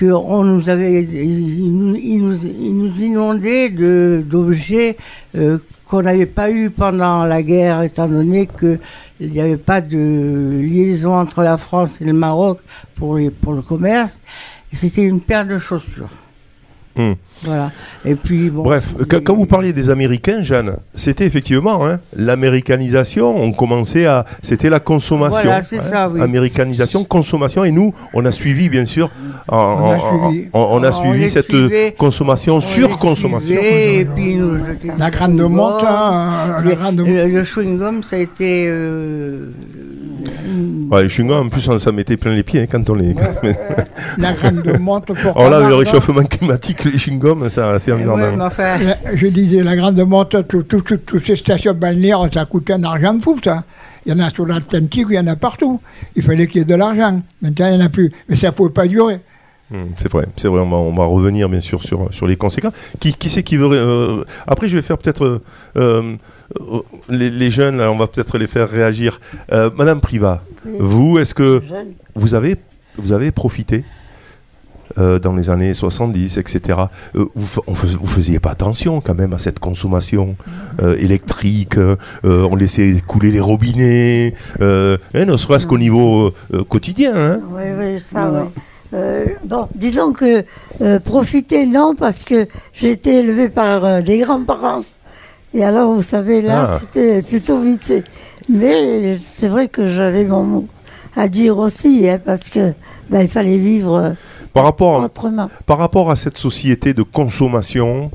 qu'on nous avait, ils nous, ils nous, d'objets euh, qu'on n'avait pas eu pendant la guerre, étant donné qu'il n'y avait pas de liaison entre la France et le Maroc pour, les, pour le commerce. C'était une paire de chaussures. Hmm. Voilà. Et puis, bon. Bref, quand, vous parliez des Américains, Jeanne, c'était effectivement hein, l'américanisation. On commençait à, c'était la consommation. hein. Voilà, c'est ça, oui. Américanisation, consommation, et nous, on a suivi bien sûr. en- On a en- suivi. on- on a On suivi cette suivait. consommation, surconsommation. Et puis nous La grande chewing-gum. monte, hein, Le- le, le chewing-gum, ça a été. euh, Ouais, les chewing-gums, en plus, on- ça mettait plein les pieds hein, quand on les. la grande monte pour Alors là, le réchauffement climatique, les chewing-gums, ça c'est Eh ouais, énorme. mais enfin, La- Je disais, la grande monte, tout- tout- tout- toutes ces stations balnéaires, ça coûtait un argent fou, ça. Il y en a sur l'Atlantique, il y en a partout. Il fallait qu'il y ait de l'argent. Maintenant, il n'y en a plus. Mais ça ne pouvait pas durer. Hmm, c'est vrai, c'est vrai. On va, on va revenir bien sûr sur, sur les conséquences. Qui, qui c'est qui veut euh, Après, je vais faire peut-être euh, euh, les, les jeunes. là, on va peut-être les faire réagir. Euh, Madame Priva, Oui. vous, est-ce que vous avez vous avez profité euh, dans les années 70, etc. Euh, vous, fais- vous faisiez pas attention quand même à cette consommation euh, électrique. on laissait couler les robinets. Euh, hein, ne serait-ce qu'au niveau euh, quotidien. hein. Oui, oui, ça, oui. Euh, bon, disons que euh, profiter, non, parce que j'ai été élevée par euh, des grands-parents. Et alors, vous savez, là, Ah. c'était plutôt vite. Mais c'est vrai que j'avais mon mot à dire aussi, hein, parce que ben, il fallait vivre Par rapport, autrement. par rapport à cette société de consommation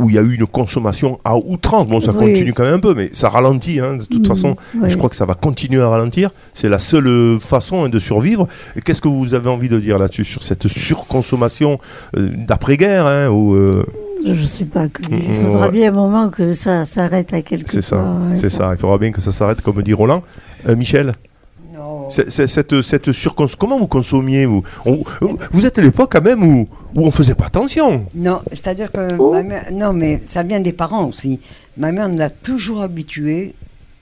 où il y a eu une consommation à outrance, bon ça Oui. continue quand même un peu, mais ça ralentit, hein, de toute Mm, façon, oui. je crois que ça va continuer à ralentir, c'est la seule euh, façon hein, de survivre. Et qu'est-ce que vous avez envie de dire là-dessus, sur cette surconsommation euh, d'après-guerre hein, où, euh, Je sais pas. que- il Mm, faudra bien un moment que ça s'arrête à quelque C'est ça, part, ouais, c'est ça, il faudra bien que ça s'arrête, comme dit Roland. Euh, Michel cette, cette surcons- comment vous consommiez vous? On- Vous êtes à l'époque quand même où, où on faisait pas attention. Non, c'est-à-dire que Oh. ma mère, non, mais ça vient des parents aussi. Ma mère nous a toujours habitués.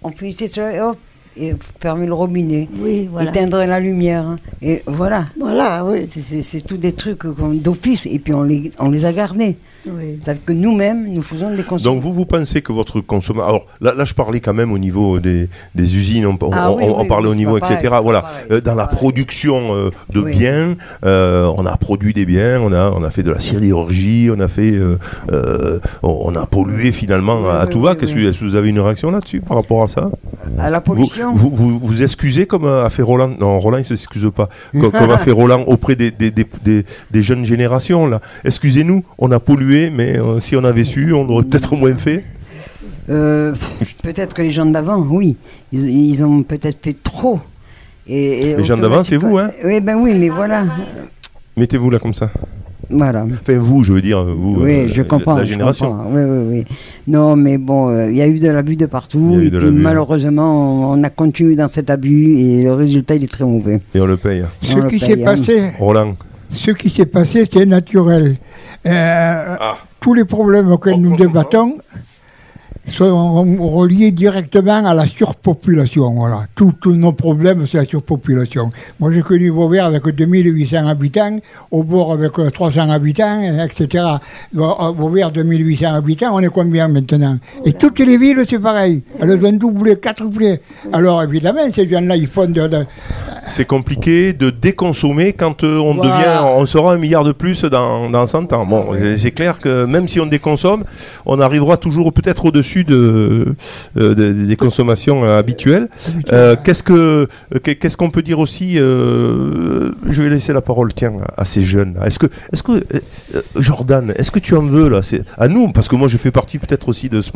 On finissait cela et hop, et fermer le robinet, Oui, voilà. éteindre la lumière, hein. et voilà. Voilà, oui. C'est- tous des trucs d'office et puis on les, on les a gardés. Oui. C'est-à-dire que nous-mêmes, nous faisons des consommations. Donc vous, vous pensez que votre consommation... Alors là, là, je parlais quand même au niveau des, des usines, on, on- Ah oui, on- on oui, parlait oui, au niveau, etc. pareil, voilà. pareil, Euh, dans la pareil. production euh, de Oui. biens, euh, on a produit des biens, on a, on a fait de la sidérurgie, on a fait... euh, euh, on a pollué finalement Oui, à, tout oui, va. oui. Qu'est-ce que est-ce que vous avez une réaction là-dessus par rapport à ça? À la vous, pollution? vous, vous, vous excusez comme a fait Roland? Non, Roland il s'excuse pas. Comme, comme a fait Roland auprès des, des, des, des- des jeunes générations là. Excusez-nous, on a pollué, mais euh, si on avait su, on aurait peut-être moins fait. Euh, peut-être que les gens d'avant, oui, ils, ils ont peut-être fait trop. Et, et Les gens d'avant, c'est vous, hein Oui, ben oui, mais voilà. Mettez-vous là comme ça. Voilà. Enfin vous, je veux dire vous. Oui, euh, je la- comprends. La je génération. comprends. Oui, oui, oui. Non, mais bon, euh, il y a eu de l'abus de Il y partout. a eu Et de puis l'abus. malheureusement, on a continué dans cet abus et le résultat, il est très mauvais. Et on le paye. Ce le qui paye, s'est hein. passé, Roland. ce qui s'est passé, c'est naturel. Euh, Tous les problèmes auxquels nous débattons sont reliés directement à la surpopulation. Voilà. Tous tous nos problèmes, c'est la surpopulation. Moi, j'ai connu Vauvert avec 2800 habitants, au bord avec euh, 300 habitants, etc. Euh, Vauvert, 2800 habitants, on est combien maintenant? Et toutes les villes, c'est pareil. Elles ont doublé, quadruplé. Alors, évidemment, ces gens-là, ils font de- de, C'est compliqué de déconsommer quand euh, on Voilà. devient, on sera un milliard de plus dans, dans 100 ans. Bon, c'est- c'est clair que même si on déconsomme, on arrivera toujours peut-être au-dessus de, euh, de- des consommations euh, habituelles. Euh, qu'est-ce que euh, qu'est- qu'est-ce qu'on peut dire aussi euh, Je vais laisser la parole, tiens, à, ces jeunes. Est-ce que, est-ce que euh, euh, Jordan, est-ce que tu en veux là? C'est à nous, parce que moi je fais partie peut-être aussi de ce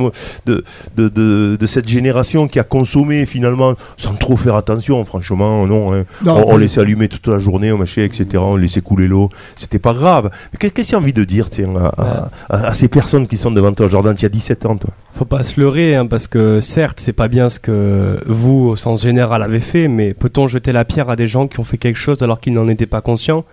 de, de, de, de cette génération qui a consommé finalement sans trop faire attention. Franchement, non. hein. Non. on, on laissait allumer toute la journée, on machin, etc. On laissait couler l'eau. C'était pas grave. Mais qu'est-ce qu'il y a envie de dire, tiens, à, à- à- à ces personnes qui sont devant toi, Jordan? Tu as 17 ans, toi. Faut pas se leurrer, hein, parce que certes, c'est pas bien ce que vous, au sens général, avez fait, mais peut-on jeter la pierre à des gens qui ont fait quelque chose alors qu'ils n'en étaient pas conscients?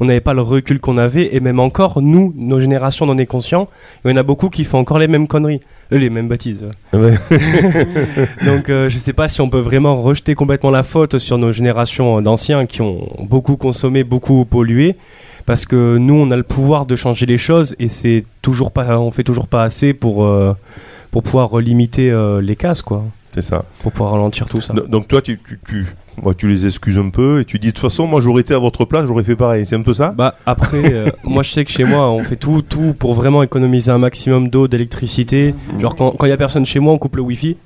On n'avait pas le recul qu'on avait, et même encore, nous, nos générations, on en est conscients. Il y en a beaucoup qui font encore les mêmes conneries, euh, les mêmes bêtises. Ouais. Donc, euh, je sais pas si on peut vraiment rejeter complètement la faute sur nos générations d'anciens qui ont beaucoup consommé, beaucoup pollué. Parce que nous, on a le pouvoir de changer les choses et c'est toujours pas, on fait toujours pas assez pour, euh, pour pouvoir limiter euh, les cases, quoi. C'est ça. Pour pouvoir ralentir tout ça. Do- Donc toi, tu, tu, tu, moi, tu les excuses un peu et tu dis de toute façon, moi j'aurais été à votre place, j'aurais fait pareil. C'est un peu ça? Bah après, euh, moi je sais que chez moi, on fait tout, tout pour vraiment économiser un maximum d'eau, d'électricité. Genre quand il y a personne chez moi, on coupe le wifi.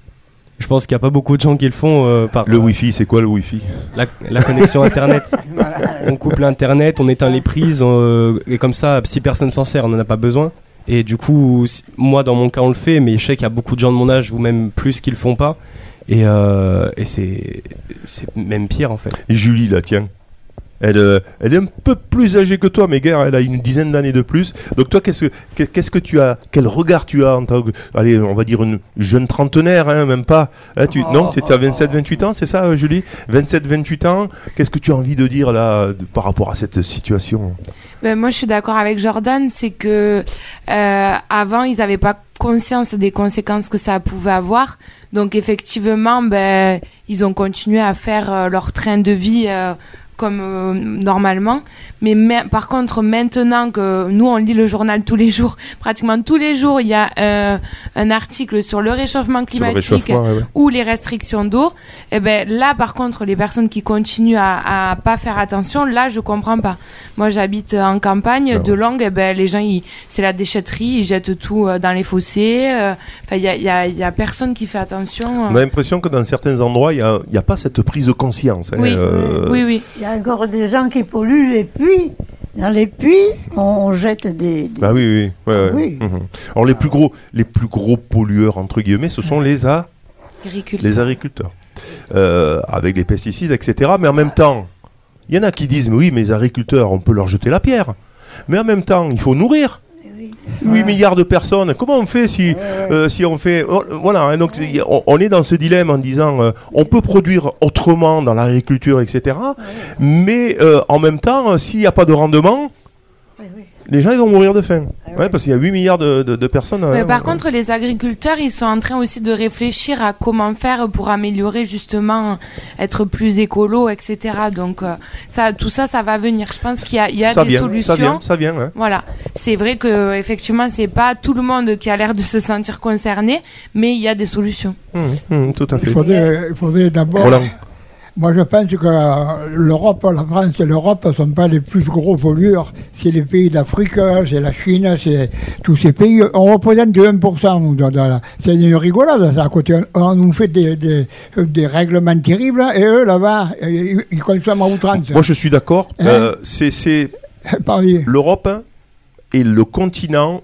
Je pense qu'il y a pas beaucoup de gens qui le font euh, par Le euh, Wi-Fi, c'est quoi le Wi-Fi? La, la connexion internet. on coupe l'internet, on éteint les prises euh, et comme ça, si personne s'en sert, on n'en a pas besoin. Et du coup, moi dans mon cas, on le fait, mais je sais qu'il y a beaucoup de gens de mon âge ou même plus qui le font pas. Et, euh, c'est c'est même pire en fait. Et Julie, là, tiens. Elle, euh, elle est un peu plus âgée que toi, mais gars, elle a une dizaine d'années de plus. Donc toi, qu'est-ce que qu'est- qu'est-ce que tu as Quel regard tu as en tant que, allez, on va dire une jeune trentenaire, hein, même pas. Hein, tu, non, tu as 27-28 ans, c'est ça, euh, Julie? 27-28 ans. Qu'est-ce que tu as envie de dire là par rapport à cette situation? Ben, moi, je suis d'accord avec Jordan, c'est que euh, avant, ils n'avaient pas conscience des conséquences que ça pouvait avoir. Donc, effectivement, ben, ils ont continué à faire leur train de vie comme euh, normalement. Mais ma- par contre, maintenant que nous, on lit le journal tous les jours, pratiquement tous les jours, il y a euh, un article sur le réchauffement le climatique réchauffement, ouais, ouais. ou les restrictions d'eau, et ben là par contre les personnes qui continuent à, à pas faire attention, là je comprends pas. Moi j'habite en campagne, Ben de Longue, et ben les gens c'est la déchetterie, ils jettent tout euh, dans les fossés. euh, Enfin il y a, il y, a, il y a personne qui fait attention. On a l'impression que dans certains endroits, il n'y a, il y a pas cette prise de conscience. hein, Oui, euh, oui oui. Il y a encore des gens qui polluent les puits. Dans les puits, on, jette des. des- Bah oui, oui. ouais, ouais. Oui. Mhm. Alors les plus gros, les plus gros pollueurs entre guillemets, ce sont les a, Agriculteurs. les agriculteurs, Euh, avec les pesticides, etc. Mais en même temps, il y en a qui disent, mais oui, mais les agriculteurs, on peut leur jeter la pierre. Mais en même temps, il faut nourrir. 8 milliards de personnes, comment on fait si, euh, si on fait... oh, voilà, hein, donc on, on est dans ce dilemme en disant euh, on peut produire autrement dans l'agriculture, etc. Mais euh, en même temps, euh, s'il n'y a pas de rendement, les gens ils vont mourir de faim. Ouais, parce qu'il y a 8 milliards de, de- de personnes. Mais hein, par ouais. contre, les agriculteurs, ils sont en train aussi de réfléchir à comment faire pour améliorer justement, être plus écolo, etc. Donc euh, ça, tout ça, ça va venir. Je pense qu'il y a, il y a ça des vient, solutions. ça vient, ça vient. hein. Voilà, c'est vrai que effectivement, c'est pas tout le monde qui a l'air de se sentir concerné, mais il y a des solutions. Hum, hum, tout à fait. Il faudrait, d'abord. Moi, je pense que euh, l'Europe, la France et l'Europe ne sont pas les plus gros pollueurs. C'est les pays d'Afrique, c'est la Chine, c'est tous ces pays. On représente 1%. nous, dans- la- C'est une rigolade, ça, à côté. On, nous fait des, des, des règlements terribles, et eux, là-bas, ils, consomment à outrance. Moi, je suis d'accord. Hein euh, c'est- l'Europe est le continent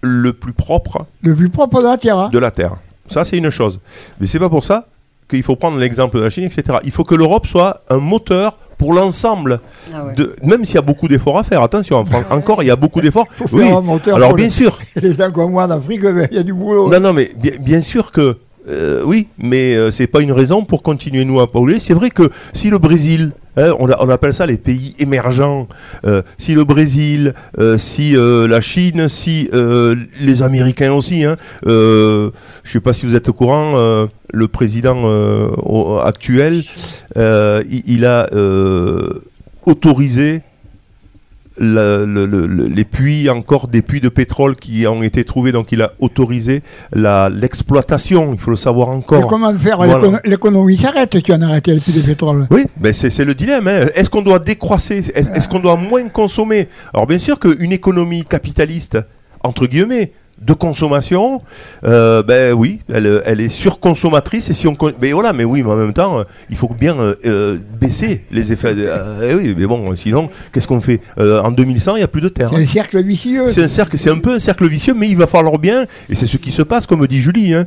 le plus propre Le plus propre de la Terre. hein. de la Terre. Ça, c'est une chose. Mais c'est pas pour ça qu'il faut prendre l'exemple de la Chine, etc. Il faut que l'Europe soit un moteur pour l'ensemble. Ah ouais. de- Même s'il y a beaucoup d'efforts à faire. Attention, en France, encore, il y a beaucoup d'efforts. Faut Oui. faire un moteur Alors, pour bien le- sûr. Les gens comme moi en Afrique, il y a du boulot. Non, non, mais bien, bien sûr que. Euh, oui, mais euh, c'est pas une raison pour continuer nous à polluer. C'est vrai que si le Brésil, hein, on, appelle ça les pays émergents, euh, si le Brésil, euh, si la Chine, si les Américains aussi, hein, je sais pas si vous êtes au courant, le président actuel, il, a autorisé le- le- le- les puits, encore des puits de pétrole qui ont été trouvés, donc il a autorisé l'exploitation, il faut le savoir Et encore. comment faire Voilà. L'économie s'arrête si on arrête les puits de pétrole? Oui, ben c'est le dilemme. hein. Est-ce qu'on doit décroisser Est-ce est-ce qu'on doit moins consommer? Alors bien sûr qu'une économie capitaliste, entre guillemets, de consommation, euh, ben oui, elle, elle est surconsommatrice. Et si on, mais voilà, mais oui, mais en même temps, il faut bien euh, euh, baisser les effets. euh, eh oui, mais bon, sinon, qu'est-ce qu'on fait En 2100, il n'y a plus de terre. C'est un cercle vicieux. C'est un cercle, c'est un peu un cercle vicieux, mais il va falloir bien, et c'est ce qui se passe, comme dit Julie, hein,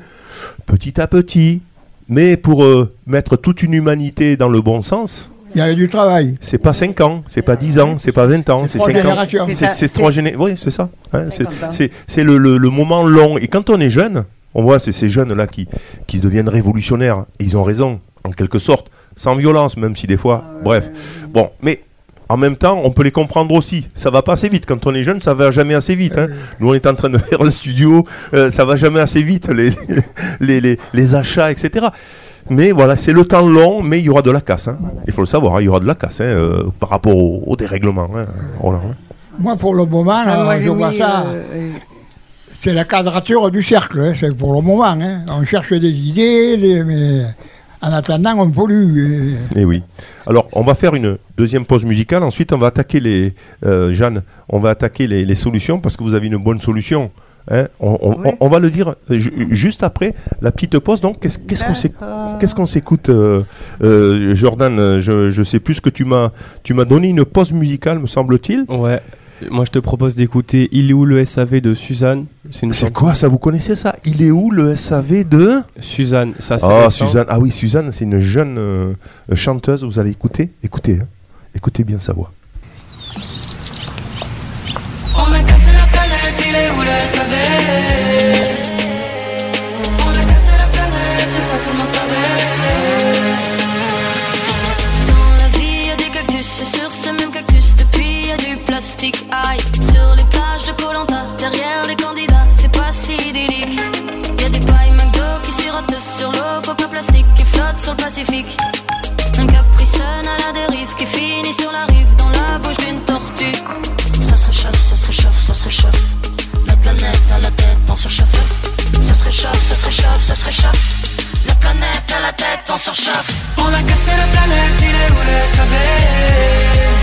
petit à petit. Mais pour mettre toute une humanité dans le bon sens, Il y a du travail. c'est pas 5 ans, c'est pas 10 ans, c'est pas 20 ans, C'est c'est trois 5 ans. générations. C'est c'est trois générations. Oui, c'est ça. hein, c'est 50 ans. c'est- c'est le, le- le moment long. Et quand on est jeune, on voit c'est ces jeunes-là qui, qui deviennent révolutionnaires. Et ils ont raison, en quelque sorte, sans violence, même si des fois. Bref. Bon, mais. En même temps, on peut les comprendre aussi. Ça va pas assez vite. Quand on est jeune, ça va jamais assez vite. hein. Nous, on est en train de faire un studio. euh, ça va jamais assez vite, les, les, les, les achats, etc. Mais voilà, c'est le temps long, mais il y aura de la casse. hein. Il faut le savoir, hein, il y aura de la casse hein, euh, par rapport au, au dérèglement. hein. Voilà, hein. Moi, pour le moment, Ah, je vois ça. euh, C'est la quadrature du cercle, hein, c'est pour le moment. hein. On cherche des idées, les- mais en attendant, on pollue. et- Et Eh oui. Alors, on va faire une deuxième pause musicale. Ensuite, on va attaquer les. euh, Jeanne, on va attaquer les, les solutions parce que vous avez une bonne solution. Hein. On, on- Oui. on- on va le dire euh, ju- juste après la petite pause. Donc, qu'est-ce qu'on s'écoute, euh, euh, Jordan? Je je sais plus ce que tu m'as. Tu m'as donné une pause musicale, me semble-t-il. Ouais. Moi, je te propose d'écouter Il est où le SAV de Suzanne? C'est quoi ça? Vous connaissez ça? Il est où le SAV de Suzanne, ça c'est Ah. Suzanne. Ah oui, Suzanne, c'est une jeune euh, chanteuse. Vous allez écouter Écoutez. hein. Écoutez bien sa voix. On a cassé la planète et ça tout le monde savait. Dans la vie y a des cactus et sur ces mêmes cactus. Depuis y a du plastique Aïe, sur les plages de Colanta, derrière les candidats c'est pas si idyllique. Y a des pailles McDo qui sirotent sur l'eau, coca plastique qui flotte sur le Pacifique. Un capricène à la dérive qui finit sur la rive dans la bouche d'une tortue. Ça se réchauffe, ça se réchauffe, ça se réchauffe. La planète à la tête en surchauffe. Ça se réchauffe, ça se réchauffe, ça se réchauffe. La planète à la tête en surchauffe. On a cassé la planète, il est où le savait?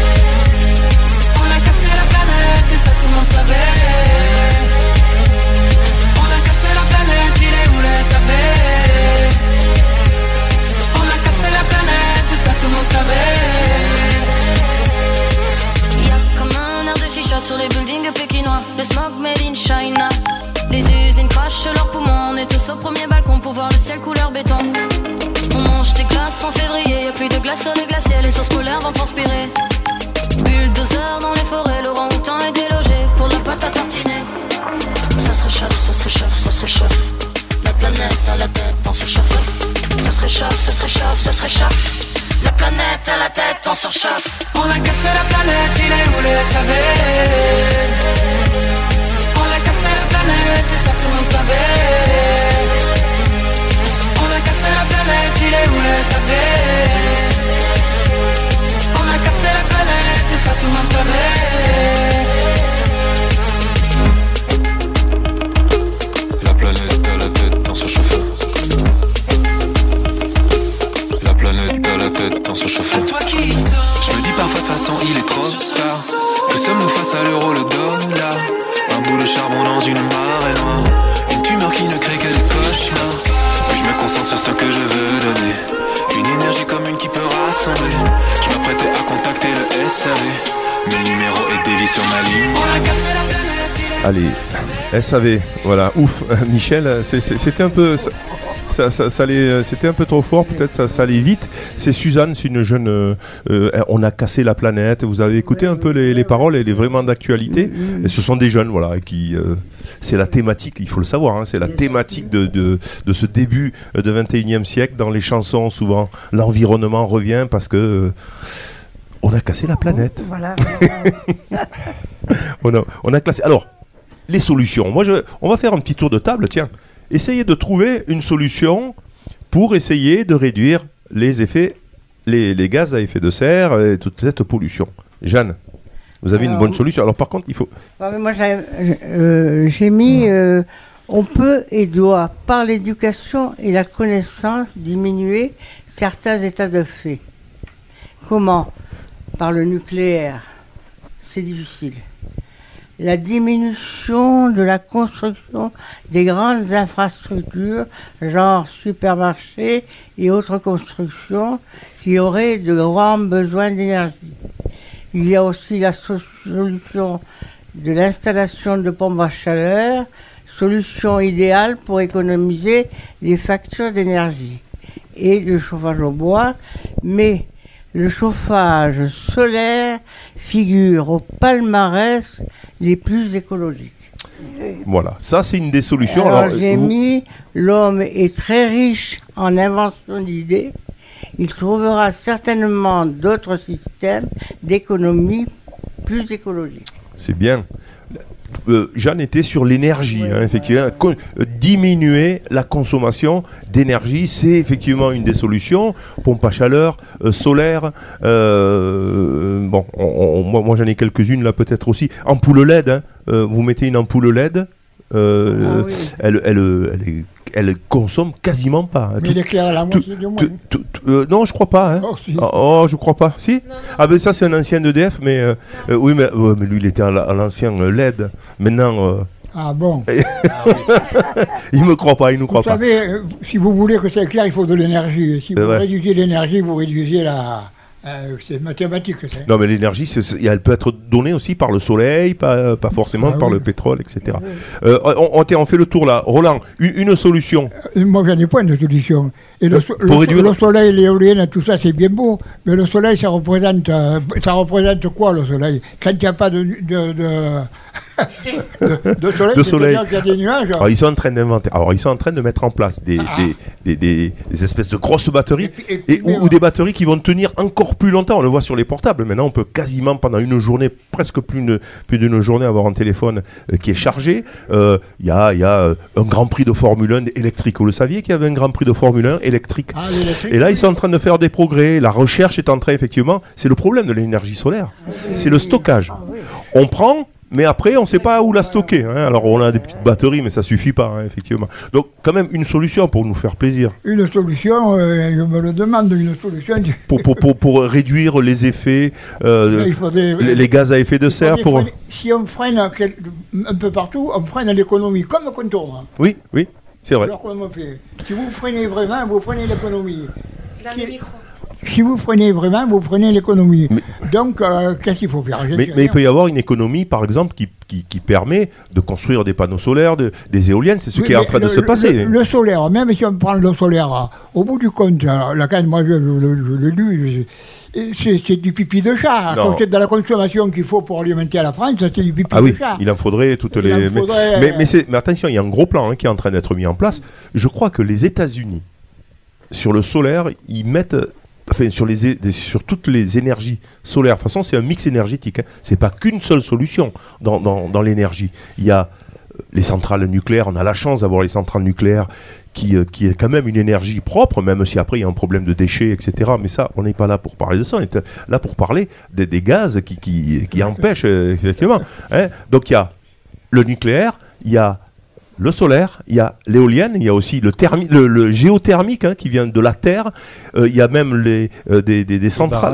On a cassé la planète et ça tout le monde savait. On a cassé la planète, il est où le savait? On a cassé la planète et ça tout le monde savait. Sur les buildings pékinois. Le smog made in China. Les usines crachent leurs poumons. On est tous au premier balcon pour voir le ciel couleur béton. On mange des glaces en février. Y'a plus de glace sur les glaciers. Les sources polaires vont transpirer. Bulldozer dans les forêts. Laurent Houtan est délogé pour la pâte à tartiner. Ça se réchauffe, ça se réchauffe, ça se réchauffe. La planète à la tête en surchauffe. Ça se réchauffe, ça se réchauffe, ça se réchauffe. La planète à la tête en surchauffe. On a cassé la planète, il est où le savait On a cassé la planète et ça tout le monde savait. On a cassé la planète, il est où le savait On a cassé la planète et ça tout le monde savait. Tête en. Je me dis parfois de toute façon il est trop tard. Que sommes-nous face à l'euro, le dollar? Un bout de charbon dans une marée noire. Une tumeur qui ne crée que des cauchemars. Puis je me concentre sur ce que je veux donner. Une énergie commune qui peut rassembler. Je m'apprêtais à contacter le SAV. Mais le numéro est dévié sur ma ligne. On a cassé la planète, il est Allez, SAV, voilà, ouf, Michel, c'était un peu, ça, ça, allait- c'était un peu trop fort, peut-être ça, ça allait vite. C'est Suzanne, c'est une jeune, euh, euh, on a cassé la planète. Vous avez écouté un peu les, les paroles, elle est vraiment d'actualité. Et ce sont des jeunes, voilà, qui, euh, c'est la thématique, il faut le savoir, hein, c'est la thématique de, de, de ce début de 21e siècle. Dans les chansons, souvent, l'environnement revient parce que euh, on a cassé la planète. Voilà. on, a, on a classé. Alors, les solutions. Moi, je, on va faire un petit tour de table. Tiens, essayez de trouver une solution pour essayer de réduire les effets, les, les gaz à effet de serre et toute cette pollution. Jeanne, vous avez une bonne solution. Alors, par contre, il faut. Ouais, mais moi, j'ai euh, mis euh, on peut et doit, par l'éducation et la connaissance, diminuer certains états de fait. Comment? Par le nucléaire. C'est difficile. La diminution de la construction des grandes infrastructures, genre supermarchés et autres constructions, qui auraient de grands besoins d'énergie. Il y a aussi la so- solution de l'installation de pompes à chaleur, solution idéale pour économiser les factures d'énergie. Et le chauffage au bois, mais le chauffage solaire figure au palmarès les plus écologiques. Voilà, ça, c'est une des solutions. Alors, Alors, j'ai vous- mis l'homme est très riche en invention d'idées. Il trouvera certainement d'autres systèmes d'économie plus écologiques. C'est bien. Euh, Jeanne était sur l'énergie, hein, effectivement. Euh, diminuer la consommation d'énergie, c'est effectivement une des solutions. Pompe à chaleur, euh, solaire. euh, bon, on- on- moi, moi, j'en ai quelques-unes là peut-être aussi. Ampoule LED. hein. Vous mettez une ampoule LED. Euh, Ah oui. elle, elle, elle, est- elle consomme quasiment pas. hein. Mais Tout- il éclaire à la tout- moitié du moins. tout- tout- tout- euh, non, je crois pas. hein. Oh, si. Ah, Oh, je crois pas. Si? Ah, ben ça, c'est un ancien EDF, mais. euh, euh, oui, mais, ouais, mais lui, il était à la- à l'ancien LED. Maintenant, euh, Ah bon. il me croit pas, il nous croit Vous pas. savez, euh, si vous voulez que ça éclaire, il faut de l'énergie. Si C'est vous vrai. réduisez l'énergie, vous réduisez la, Euh, c'est mathématique. Non, mais l'énergie, c'est- elle peut être donnée aussi par le soleil, pas, pas forcément Ah par oui. le pétrole, etc. Euh, on, fait le tour là. Roland, une, une solution. Euh, Moi, j'en ai pas de solution. Et le, so- Pour le- réduire- le soleil, l'éolienne, tout ça, c'est bien beau. Mais le soleil, ça représente, euh, ça représente quoi, le soleil? Quand il n'y a pas de, de, de, soleil, De c'est-à-dire soleil. qu'il y a des nuages? Alors, ils sont en train d'inventer. Alors, ils sont en train de mettre en place des, Ah. des, des, des- des espèces de grosses batteries Et puis- et, ou, des batteries qui vont tenir encore plus longtemps. On le voit sur les portables. Maintenant, on peut quasiment pendant une journée, presque plus d'une plus d'une journée, avoir un téléphone euh, qui est chargé. Euh, Il y a, il y a un Grand Prix de Formule 1 électrique. Vous le saviez qu'il y avait un Grand Prix de Formule 1 électrique Ah, Et là, ils sont en train de faire des progrès. La recherche est en train, effectivement, c'est le problème de l'énergie solaire. C'est le stockage. On prend, mais après, on ne sait pas où la stocker. hein. Alors, on a des petites batteries, mais ça suffit pas, hein, effectivement. Donc, quand même, une solution pour nous faire plaisir, Une solution, euh, je me le demande, une solution. pour, pour, pour, pour réduire les effets, euh, les, les gaz à effet de serre. faudrait Pour... freiner- Si on freine un peu partout, on freine l'économie, comme le contourne. Oui, oui, c'est vrai. Alors fait. Si vous freinez vraiment, vous prenez l'économie. Dans Qui- le micro. Si vous prenez vraiment, vous prenez l'économie. Donc, euh, qu'est-ce qu'il faut faire Mais, il peut y avoir une économie, par exemple, qui, qui, qui permet de construire des panneaux solaires, de- des éoliennes. C'est ce Oui, qui est en train de le- se le- passer. Le, le solaire, même si on prend le solaire, euh, au bout du compte, euh, la canne, moi je, je- et c'est du pipi de chat. C'est de la consommation qu'il faut pour alimenter à la France, c'est du pipi Ah de oui, chat. il en faudrait toutes Il les. faudrait, mais attention, il y a un gros plan hein, qui est en train d'être mis en place. Je crois que les États-Unis, sur le solaire, ils mettent. Enfin, sur, toutes les énergies solaires. De toute façon, c'est un mix énergétique. Hein. C'est pas qu'une seule solution dans, l'énergie. Il y a euh, les centrales nucléaires. On a la chance d'avoir les centrales nucléaires qui, euh, est quand même une énergie propre, même si après il y a un problème de déchets, etc. Mais ça, on n'est pas là pour parler de ça. On est euh, là pour parler des, gaz qui empêchent, euh, effectivement. hein. Donc il y a le nucléaire, il y a le solaire, il y a l'éolienne, il y a aussi le, thermi- le, le géothermique hein, qui vient de la terre, euh, il y a même les, euh, des, des- des centrales.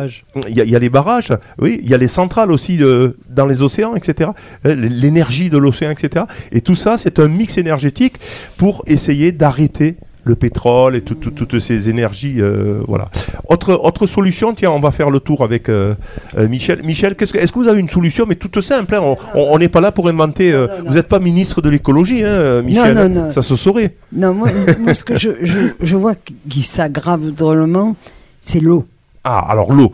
Il y, a, il y a les barrages, oui, il y a les centrales aussi euh, dans les océans, etc. L'énergie de l'océan, etc. Et tout ça, c'est un mix énergétique pour essayer d'arrêter le pétrole et tout- tout- toutes ces énergies. euh, voilà. Autre, autre solution, tiens, on va faire le tour avec euh, euh, Michel. Michel, que- est-ce que vous avez une solution, mais toute simple hein, On n'est pas là pour inventer. euh, vous n'êtes pas ministre de l'écologie, hein, Michel. non, non. Ça se saurait. Non, moi, moi, ce que je, je, je vois qui s'aggrave drôlement, c'est l'eau. Ah, alors l'eau.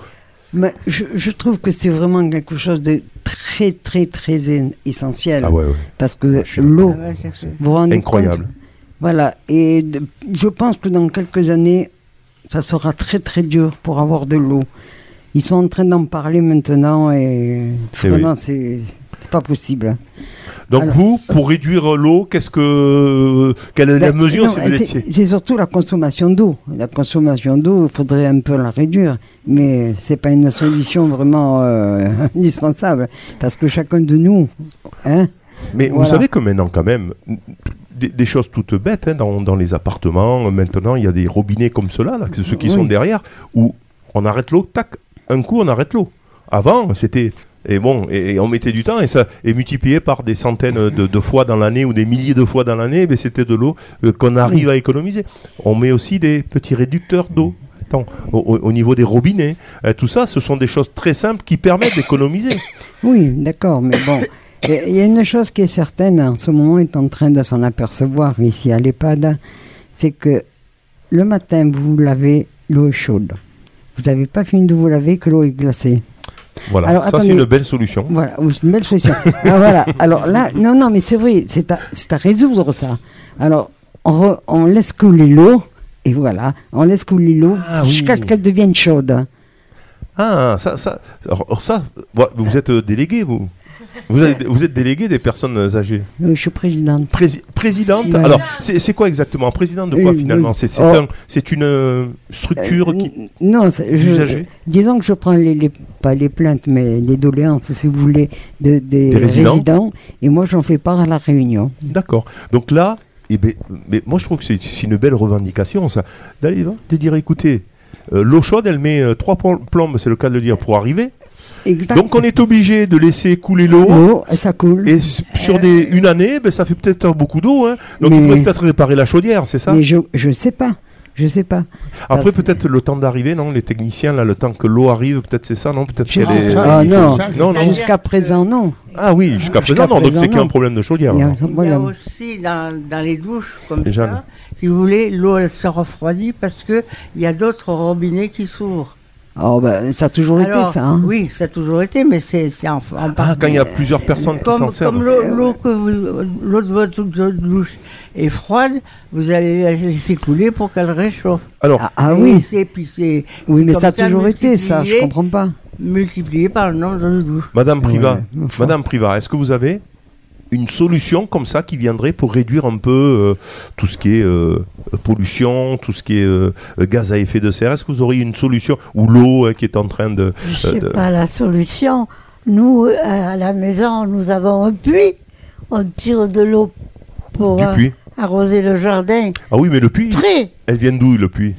Mais je, je trouve que c'est vraiment quelque chose de très, très, très en- essentiel. Ah ouais, ouais. Parce que suis l'eau, Ah vous vous rendez Incroyable. compte Voilà. Et de- je pense que dans quelques années, ça sera très, très dur pour avoir de l'eau. Ils sont en train d'en parler maintenant et Eh vraiment, c'est c'est pas possible. Donc Alors- vous, pour réduire l'eau, qu'est-ce que quelle est la Ben, mesure non, si vous c'est- étiez C'est surtout la consommation d'eau. La consommation d'eau, il faudrait un peu la réduire, mais c'est pas une solution vraiment euh, indispensable, parce que chacun de nous, hein, Mais vous savez que maintenant, quand même, des, des choses toutes bêtes, hein, dans, dans les appartements, maintenant, il y a des robinets comme ceux-là, là, ceux qui Oui. sont derrière, où on arrête l'eau, tac, un coup, on arrête l'eau. Avant, c'était... Et bon, et, et on mettait du temps, et ça est multiplié par des centaines de, de fois dans l'année, ou des milliers de fois dans l'année, mais c'était de l'eau euh, qu'on arrive à économiser. On met aussi des petits réducteurs d'eau. Attends, Au, au- au niveau des robinets, Euh, tout ça, ce sont des choses très simples qui permettent d'économiser. oui, d'accord, mais bon. Il y a une chose qui est certaine, en ce moment, est en train de s'en apercevoir ici à l'EHPAD, c'est que le matin, vous lavez, l'eau est chaude. Vous n'avez pas fini de vous laver que l'eau est glacée. Voilà, Alors, ça c'est une belle solution. Voilà, une belle solution. Ah, voilà. Alors là, non, non, mais c'est vrai, c'est à, c'est à résoudre ça. Alors, on, re- on laisse couler l'eau, et voilà, on laisse couler l'eau Ah oui. jusqu'à ce qu'elle devienne chaude. Ah, ça, ça, alors, ça, vous êtes délégué, vous vous êtes, vous êtes délégué des personnes euh, âgées Euh, je suis présidente. Prési- Présidente. Alors, c'est quoi exactement Présidente de quoi finalement oui. C'est Oh. un- c'est une euh, structure Euh, qui. Non, je- disons que je prends les, les- pas les plaintes, mais les doléances, si vous voulez, de, des, Des résidents. résidents, et moi j'en fais part à la réunion. D'accord. Donc là, eh ben, mais moi je trouve que c'est une belle revendication, ça. D'aller de dire, écoutez, euh, l'eau chaude, elle met euh, trois pl- plombes, c'est le cas de le dire, pour arriver. Exact. Donc on est obligé de laisser couler l'eau. L'eau, ça coule. Et sur des, une année, ben, ça fait peut-être beaucoup d'eau. hein. Donc Mais- il faudrait peut-être réparer la chaudière, c'est ça Mais je ne sais pas. Je sais pas. Après, peut-être le temps d'arriver, non Les techniciens, là, le temps que l'eau arrive, peut-être c'est ça, non? Peut-être qu'elle est-. Ah non, non, non. jusqu'à présent, non. Ah oui, jusqu'à Jusqu'à présent, non. Donc présent, c'est qu'il y a un problème de chaudière. Il y a- alors. Il y a aussi dans, dans les douches comme ça, si vous voulez, l'eau elle se refroidit parce que il y a d'autres robinets qui s'ouvrent. Oh, ben, ça a toujours Alors, été ça. hein. Oui, ça a toujours été, mais c'est en, en Ah, partie- quand il y a plusieurs personnes qui s'en servent. comme l'eau l'eau que vous- l'eau de votre douche est froide, vous allez la laisser couler pour qu'elle réchauffe. Alors, Ah, ah oui. c'est- puis c'est- Oui, mais ça a toujours été ça, je comprends pas. Multiplié par le nombre de douches. Madame Priva, Ouais. Madame Priva, est-ce que vous avez une solution comme ça qui viendrait pour réduire un peu euh, tout ce qui est euh, pollution, tout ce qui est euh, gaz à effet de serre Est-ce que vous auriez une solution ou l'eau hein, qui est en train de, Je sais de- pas la solution. Nous, à la maison, nous avons un puits. On tire de l'eau pour du puits arroser le jardin. Ah oui, mais le puits, Très. elle vient d'où le puits?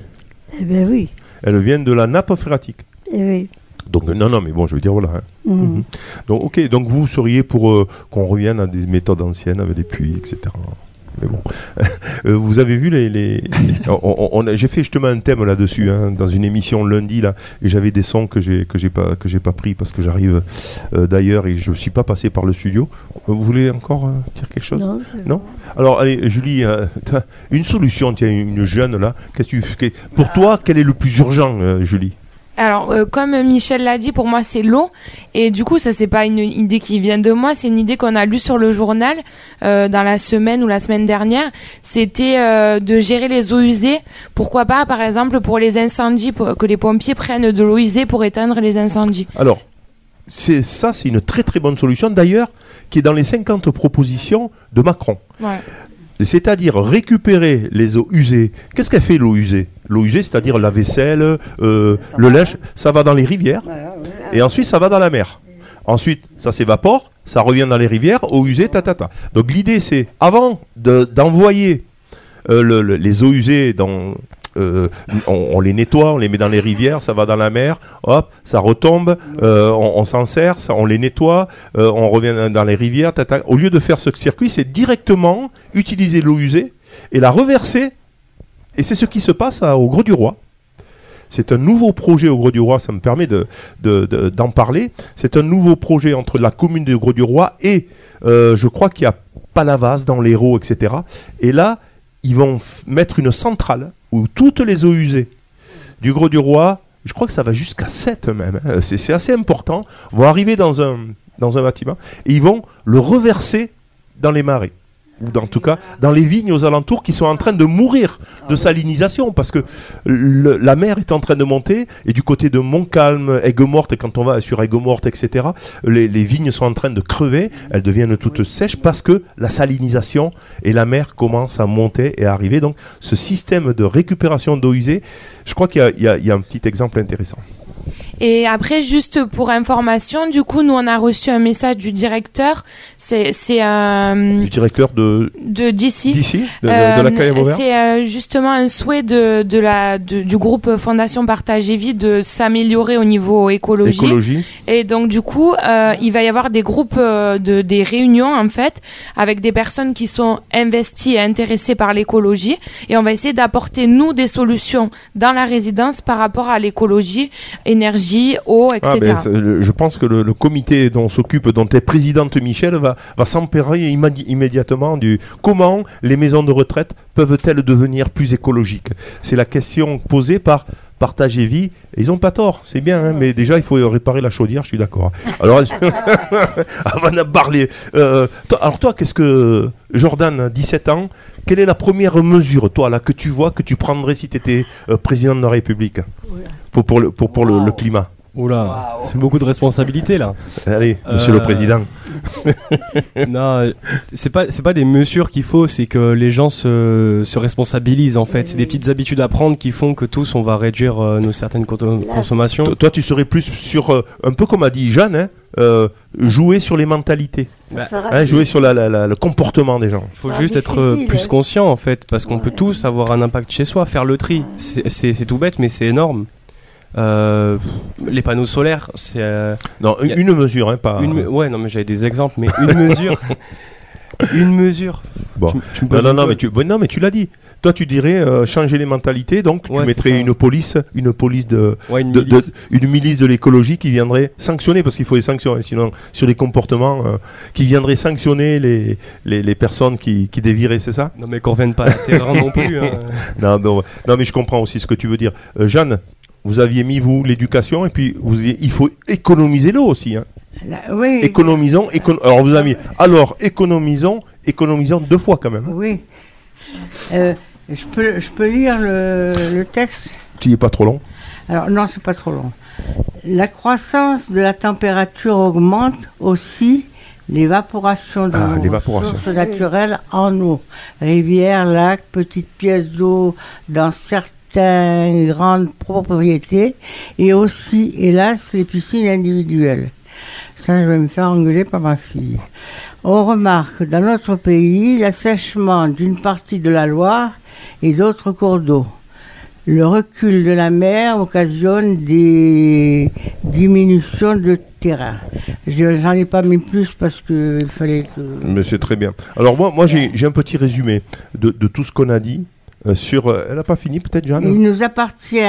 Eh bien oui. Elle vient de la nappe phréatique. Eh oui. Donc non, non, mais bon, je veux dire voilà. hein. Mhm. Mhm. Donc ok, donc vous seriez pour euh, qu'on revienne à des méthodes anciennes avec des puits, etc. Mais bon, Euh, vous avez vu les, les- on- on- on a- j'ai fait justement un thème là-dessus hein, dans une émission lundi là, et j'avais des sons que j'ai que j'ai pas que j'ai pas pris parce que j'arrive euh, d'ailleurs et je suis pas passé par le studio. Vous voulez encore euh, dire quelque chose? Non, c'est Non? Alors allez, Julie, euh, t'as une solution, tiens, une jeune là. Qu'est-ce que tu fais? Pour toi, quel est le plus urgent, euh, Julie? Alors, euh, comme Michel l'a dit, pour moi, c'est l'eau. Et du coup, ça, c'est pas une idée qui vient de moi, c'est une idée qu'on a lue sur le journal euh, dans la semaine ou la semaine dernière. C'était euh, de gérer les eaux usées. Pourquoi pas, par exemple, pour les incendies, pour que les pompiers prennent de l'eau usée pour éteindre les incendies. Alors, c'est ça, c'est une très très bonne solution, d'ailleurs, qui est dans les 50 propositions de Macron. Ouais. C'est-à-dire récupérer les eaux usées. Qu'est-ce qu'elle fait l'eau usée? L'eau usée, c'est-à-dire la vaisselle, euh, le linge, ça va dans les rivières, et ensuite ça va dans la mer. Ensuite, ça s'évapore, ça revient dans les rivières, eau usée, ta ta ta. Donc l'idée, c'est avant de- d'envoyer euh, le- le- les eaux usées dans euh, on, on les nettoie, on les met dans les rivières, ça va dans la mer, hop, ça retombe, euh, on, on s'en sert, ça- on les nettoie, euh, on revient dans les rivières. tata. Au lieu de faire ce circuit, c'est directement utiliser l'eau usée et la reverser. Et c'est ce qui se passe au Gros du Roi. C'est un nouveau projet au Gros du Roi, ça me permet de- de- d'en parler. C'est un nouveau projet entre la commune de Gros du Roi et euh, je crois qu'il y a Palavas dans l'Hérault, etc. Et là, ils vont mettre une centrale où toutes les eaux usées du Gros du Roi, je crois que ça va jusqu'à 7 même, hein, c'est c'est assez important, vont arriver dans un, dans un bâtiment et ils vont le reverser dans les marais. Ou dans, en tout cas dans les vignes aux alentours qui sont en train de mourir de salinisation parce que le- la mer est en train de monter et du côté de Montcalm, Aigues-Mortes, et quand on va sur Aigues-Mortes, etc., les, les vignes sont en train de crever, elles deviennent toutes sèches parce que la salinisation et la mer commencent à monter et à arriver. Donc ce système de récupération d'eau usée, je crois qu'il y a un petit exemple intéressant. Et après, juste pour information, du coup, nous, on a reçu un message du directeur. C'est, c'est un, Du directeur de de d'ici. d'ici, de, de- de la Euh. C'est euh, justement un souhait de, de la, de- du groupe Fondation Partage Vie de s'améliorer au niveau écologie. écologie. Et donc du coup, euh, il va y avoir des groupes euh, de des réunions en fait avec des personnes qui sont investies et intéressées par l'écologie et on va essayer d'apporter nous des solutions dans la résidence par rapport à l'écologie, énergie, eau, etc. Ah, ben, c'est- le- je pense que le, le comité dont s'occupe, dont est présidente Michel, va, va s'emparer immédiatement du comment les maisons de retraite peuvent-elles devenir plus écologiques. C'est la question posée par Partage et Vie. Et ils n'ont pas tort, c'est bien, hein, mais déjà il faut réparer la chaudière, je suis d'accord. Alors, avant de parler, euh, toi- alors toi, qu'est-ce que Jordan, 17 ans, quelle est la première mesure, toi, là, que tu vois, que tu prendrais si tu étais président de la République? Pour, pour, le, pour, pour le- le climat Oula, c'est beaucoup de responsabilités là. Allez, monsieur le Euh, président. non, c'est pas c'est pas des mesures qu'il faut, c'est que les gens se, se responsabilisent en fait. C'est des petites habitudes à prendre qui font que tous on va réduire euh, nos certaines consommations. Toi, toi, tu serais plus sur, euh, un peu comme a dit Jeanne, hein, euh, jouer sur les mentalités. Bah, Hein, jouer sur la- la- la- le comportement des gens. faut juste être plus conscient en fait, parce qu'on peut tous avoir un impact chez soi. Faire le tri, c'est tout bête, mais c'est énorme. Euh, les panneaux solaires, c'est. euh, Non, a- une mesure, hein, pas. une ouais, non, mais j'avais des exemples, mais une mesure. Une mesure. Bon. Tu- tu Non, non, non, mais tu, bon, non, mais tu l'as dit. Toi, tu dirais euh, changer les mentalités, donc tu Ouais, c'est mettrais une police, une police de, Ouais, une de- de- milice. une milice de l'écologie qui viendrait sanctionner, parce qu'il faut des sanctions, hein, sinon sur les comportements, euh, qui viendrait sanctionner les, les, les personnes qui, qui déviraient, c'est ça? Non, mais qu'on revienne pas à la terrain non plus. hein. non, non, mais je comprends aussi ce que tu veux dire. Euh, Jeanne, vous aviez mis, vous, l'éducation, et puis vous, il faut économiser l'eau aussi. Hein. Là, oui, Économisons, écono- alors vous avez mis, alors économisons, économisons deux fois quand même. hein. oui. Euh, je, peux, je peux lire le, le texte? S'il n'est pas trop long. Alors non, c'est pas trop long. La croissance de la température augmente aussi l'évaporation de Ah, ressources naturelles en eau. Rivières, lacs, petites pièces d'eau dans certaines grandes propriétés et aussi, hélas, les piscines individuelles. Ça, je vais me faire engueuler par ma fille. On remarque dans notre pays l'assèchement d'une partie de la Loire et d'autres cours d'eau. Le recul de la mer occasionne des diminutions de terrain. Je n'en ai pas mis plus parce qu'il fallait que... Mais c'est très bien. Alors moi, moi j'ai un petit résumé de, de tout ce qu'on a dit sur... euh, elle n'a pas fini peut-être, Jeanne Il nous appartient,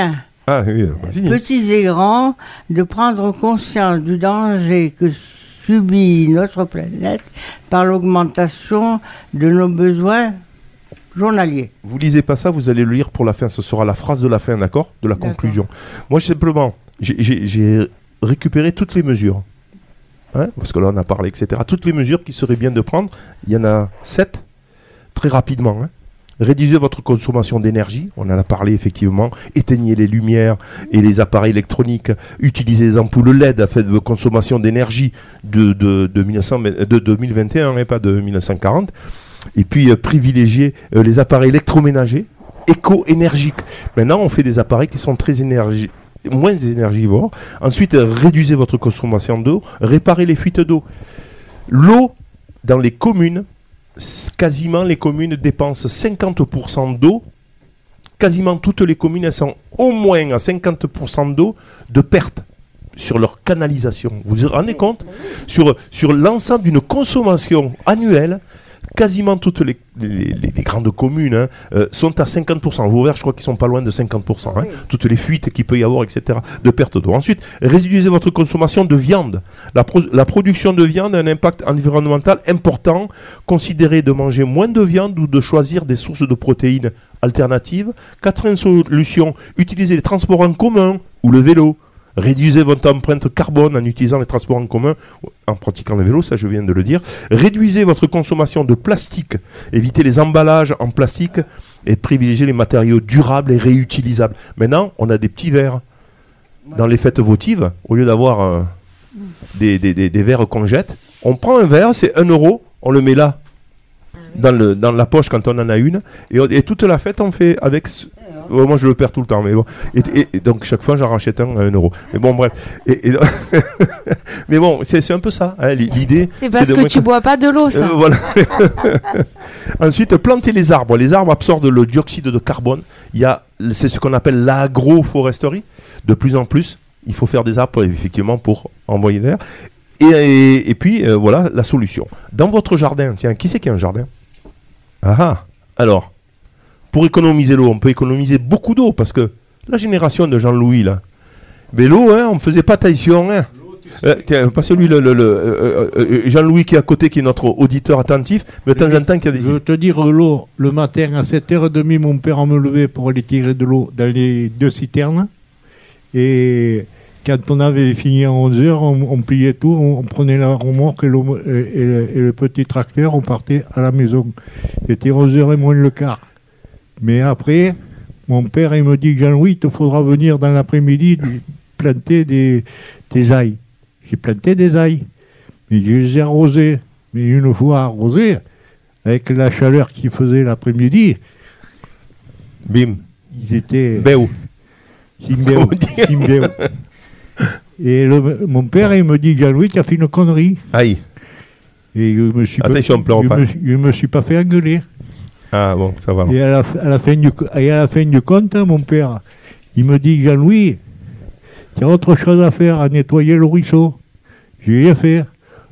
Ah oui, pas fini. petits et grands, de prendre conscience du danger que subit notre planète par l'augmentation de nos besoins journaliers. Vous lisez pas ça, vous allez le lire pour la fin. Ce sera la phrase de la fin, d'accord? De la conclusion. Moi, simplement, j'ai récupéré toutes les mesures. Hein, parce que là, on a parlé, etc. Toutes les mesures qui seraient bien de prendre. Il y en a sept, très rapidement. hein. Réduisez votre consommation d'énergie, on en a parlé effectivement. Éteignez les lumières et les appareils électroniques. Utilisez les ampoules LED à fait de consommation d'énergie de, de, de, 1900 de 2021 et pas de 1940. Et puis euh, privilégier euh, les appareils électroménagers éco-énergiques. Maintenant, on fait des appareils qui sont très moins énergivores. Ensuite, euh, réduisez votre consommation d'eau, réparez les fuites d'eau. L'eau dans les communes, quasiment les communes dépensent 50% d'eau. Quasiment toutes les communes, elles sont au moins à 50% d'eau de perte sur leur canalisation. Vous vous rendez compte? Sur, sur l'ensemble d'une consommation annuelle, quasiment toutes les, les- les- les grandes communes hein, euh, sont à 50%. Vauvert, je crois qu'ils sont pas loin de 50%. hein. Toutes les fuites qu'il peut y avoir, etc., de perte d'eau. Ensuite, réduisez votre consommation de viande. La, pro- la production de viande a un impact environnemental important. Considérez de manger moins de viande ou de choisir des sources de protéines alternatives. Quatrième solution, utilisez les transports en commun ou le vélo. Réduisez votre empreinte carbone en utilisant les transports en commun, en pratiquant le vélo, ça je viens de le dire. Réduisez votre consommation de plastique. Évitez les emballages en plastique et privilégiez les matériaux durables et réutilisables. Maintenant, on a des petits verres. Dans les fêtes votives, au lieu d'avoir euh, des, des- des- des verres qu'on jette, on prend un verre, c'est 1 euro, on le met là, dans, le, dans la poche quand on en a une, et, et toute la fête on fait avec... moi je le perds tout le temps, mais bon. Et, et- et donc chaque fois j'en rachète un à 1 euro. Mais bon, bref. Et, mais bon, c'est un peu ça, hein, l'i- l'idée. C'est parce de que tu bois pas de l'eau, ça. euh, voilà. Ensuite, planter les arbres. Les arbres absorbent le dioxyde de carbone. Il y a, c'est ce qu'on appelle l'agroforesterie. De plus en plus, il faut faire des arbres effectivement pour envoyer l'air. Et, et- et puis euh, voilà la solution. Dans votre jardin, tiens, qui c'est qui a un jardin? Ah ah. Alors, pour économiser l'eau, on peut économiser beaucoup d'eau parce que la génération de Jean-Louis là, mais l'eau, hein, on faisait pas attention. Hein. Euh, tiens, pas celui, le, le- le, euh, euh, Jean-Louis qui est à côté, qui est notre auditeur attentif, mais de temps en temps qui a des Je veux te dire, l'eau, le matin à 7h30, mon père me levait pour aller tirer de l'eau dans les deux citernes. Et quand on avait fini à 11h, on, on pliait tout, on, on prenait la remorque et, l'eau- et- et le, et le petit tracteur, on partait à la maison. C'était 11h et moins le quart. Mais après, mon père, il me dit, Jean-Louis, il te faudra venir dans l'après-midi planter des, des ails. J'ai planté des ails. Mais je les ai arrosés. Mais une fois arrosés, avec la chaleur qu'il faisait l'après-midi, Bim. ils étaient Béo. Simbéo. Simbéo. Et le- mon père, il me dit, Jean-Louis, tu as fait une connerie. Aïe. Et je me suis Attention, pas, pleure je pas. me, suis- je me suis pas fait engueuler. Ah bon, ça va. Et à la, à la fin du, co- et à la fin du compte, mon père, il me dit, Jean-Louis, tu as autre chose à faire, à nettoyer le ruisseau. J'ai rien fait.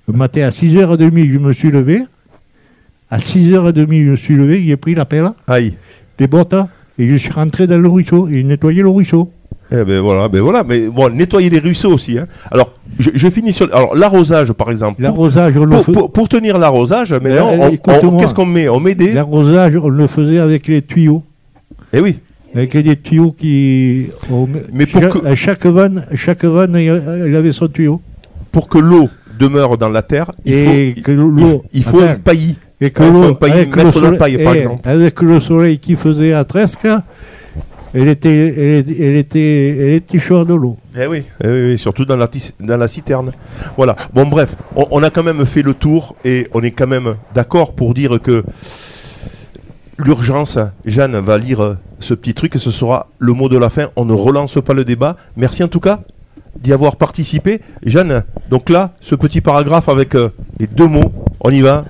Le matin à 6h30, je me suis levé. À 6h30, je me suis levé, j'ai pris la pelle, Aïe. les bottes, et je suis rentré dans le ruisseau, et nettoyer le ruisseau. Eh ben voilà, ben voilà, mais bon, nettoyer les ruisseaux aussi. Hein. Alors, je, je finis sur. Alors, l'arrosage, par exemple. Pour- L'arrosage, on le Pour, pour- pour tenir l'arrosage, maintenant, écoute-moi. qu'est-ce qu'on met? On met des. L'arrosage, on le faisait avec les tuyaux. Eh oui. Avec des tuyaux qui. on Mais pour chaque, que- chaque vanne, chaque vanne, il il avait son tuyau. Pour que l'eau demeure dans la terre, il Et faut, que il- l'eau- il faut Attends. un paillis. Et que Il l'eau, le mettre la soleil, paille, par eh, exemple. avec le soleil qui faisait à Tresque, elle était, elle, elle était, elle était chaude de l'eau. Eh oui, eh oui, oui, surtout dans la, dans la citerne. Voilà. Bon, bref, on, a quand même fait le tour et on est quand même d'accord pour dire que l'urgence, Jeanne va lire ce petit truc et ce sera le mot de la fin. On ne relance pas le débat. Merci en tout cas d'y avoir participé. Jeanne, donc là, ce petit paragraphe avec euh, les deux mots, on y va.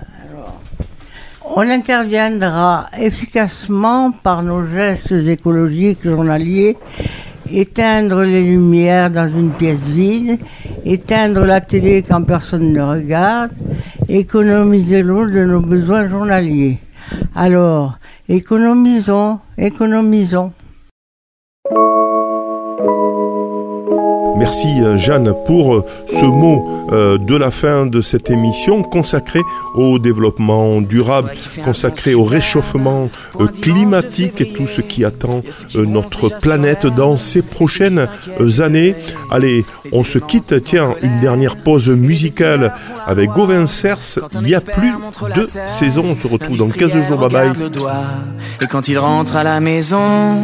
On interviendra efficacement par nos gestes écologiques journaliers, éteindre les lumières dans une pièce vide, éteindre la télé quand personne ne regarde, économiser l'eau de nos besoins journaliers. Alors, économisons, économisons. Merci euh, Jeanne pour euh, ce mot euh, de la fin de cette émission consacrée au développement durable, consacrée au réchauffement climatique et tout ce qui attend notre planète dans ces prochaines années. Allez, on se quitte. Tiens, une dernière pause musicale avec Gauvin Cers. Il y a plus de saison. On se retrouve dans 15 jours. Bye bye. regarde le doigt, Et quand il rentre à la maison,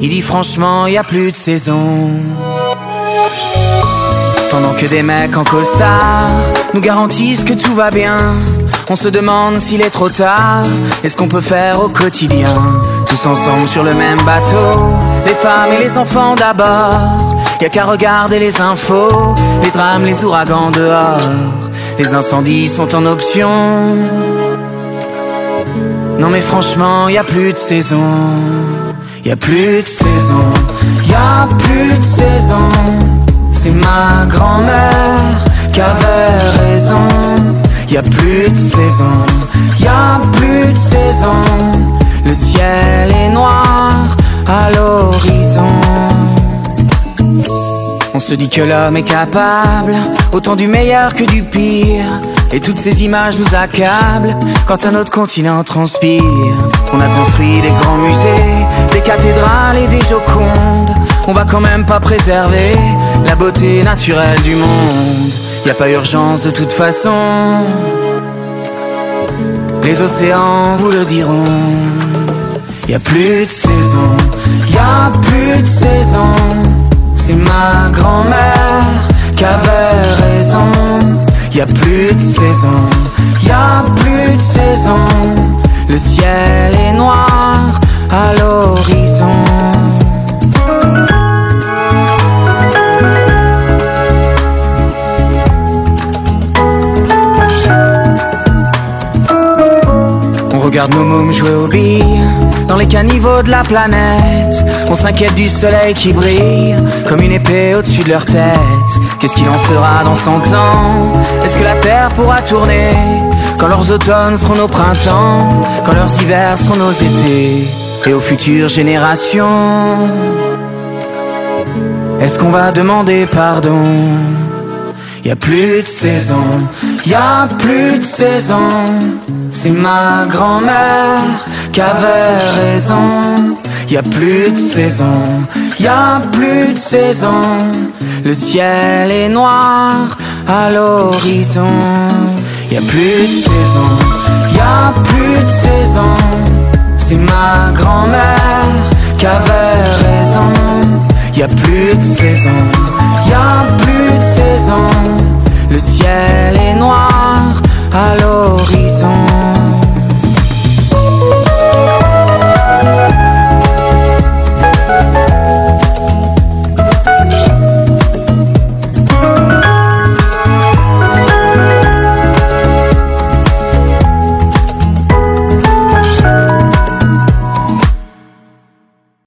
il dit franchement, y a plus de saison. Pendant que des mecs en costard nous garantissent que tout va bien, on se demande s'il est trop tard et ce qu'on peut faire au quotidien? Tous ensemble sur le même bateau, les femmes et les enfants d'abord. Y a qu'à regarder les infos, les drames, les ouragans dehors. Les incendies sont en option. Non mais franchement, y a plus de saison. Y a plus de saison. Y a plus de saison. C'est ma grand-mère qui avait raison. Y a plus de saison. Y a plus de saison. Le ciel est noir à l'horizon. On se dit que l'homme est capable autant du meilleur que du pire. Et toutes ces images nous accablent quand un autre continent transpire. On a construit des grands musées, des cathédrales et des jocondes. On va quand même pas préserver la beauté naturelle du monde. Y a pas urgence de toute façon. Les océans vous le diront. Y a plus de saison, y a plus de saison. C'est ma grand-mère qui avait raison. Y a plus de saison, y a plus de saison. Le ciel est noir à l'horizon. Regarde nos jouer aux billes dans les caniveaux de la planète. On s'inquiète du soleil qui brille comme une épée au-dessus de leur tête. Qu'est-ce qu'il en sera dans 100 ans? Est-ce que la Terre pourra tourner quand leurs automnes seront nos printemps, quand leurs hivers seront nos étés? Et aux futures générations Est-ce qu'on va demander pardon? Y a plus de saison, y a plus de saison. C'est ma grand-mère qui avait raison. Y a plus de saison, y a plus de saison. Le ciel est noir à l'horizon. Y a plus de saison, y a plus de saison. C'est ma grand-mère qui avait raison. Y a plus de saison, y a plus de saison. Le ciel est noir à l'horizon.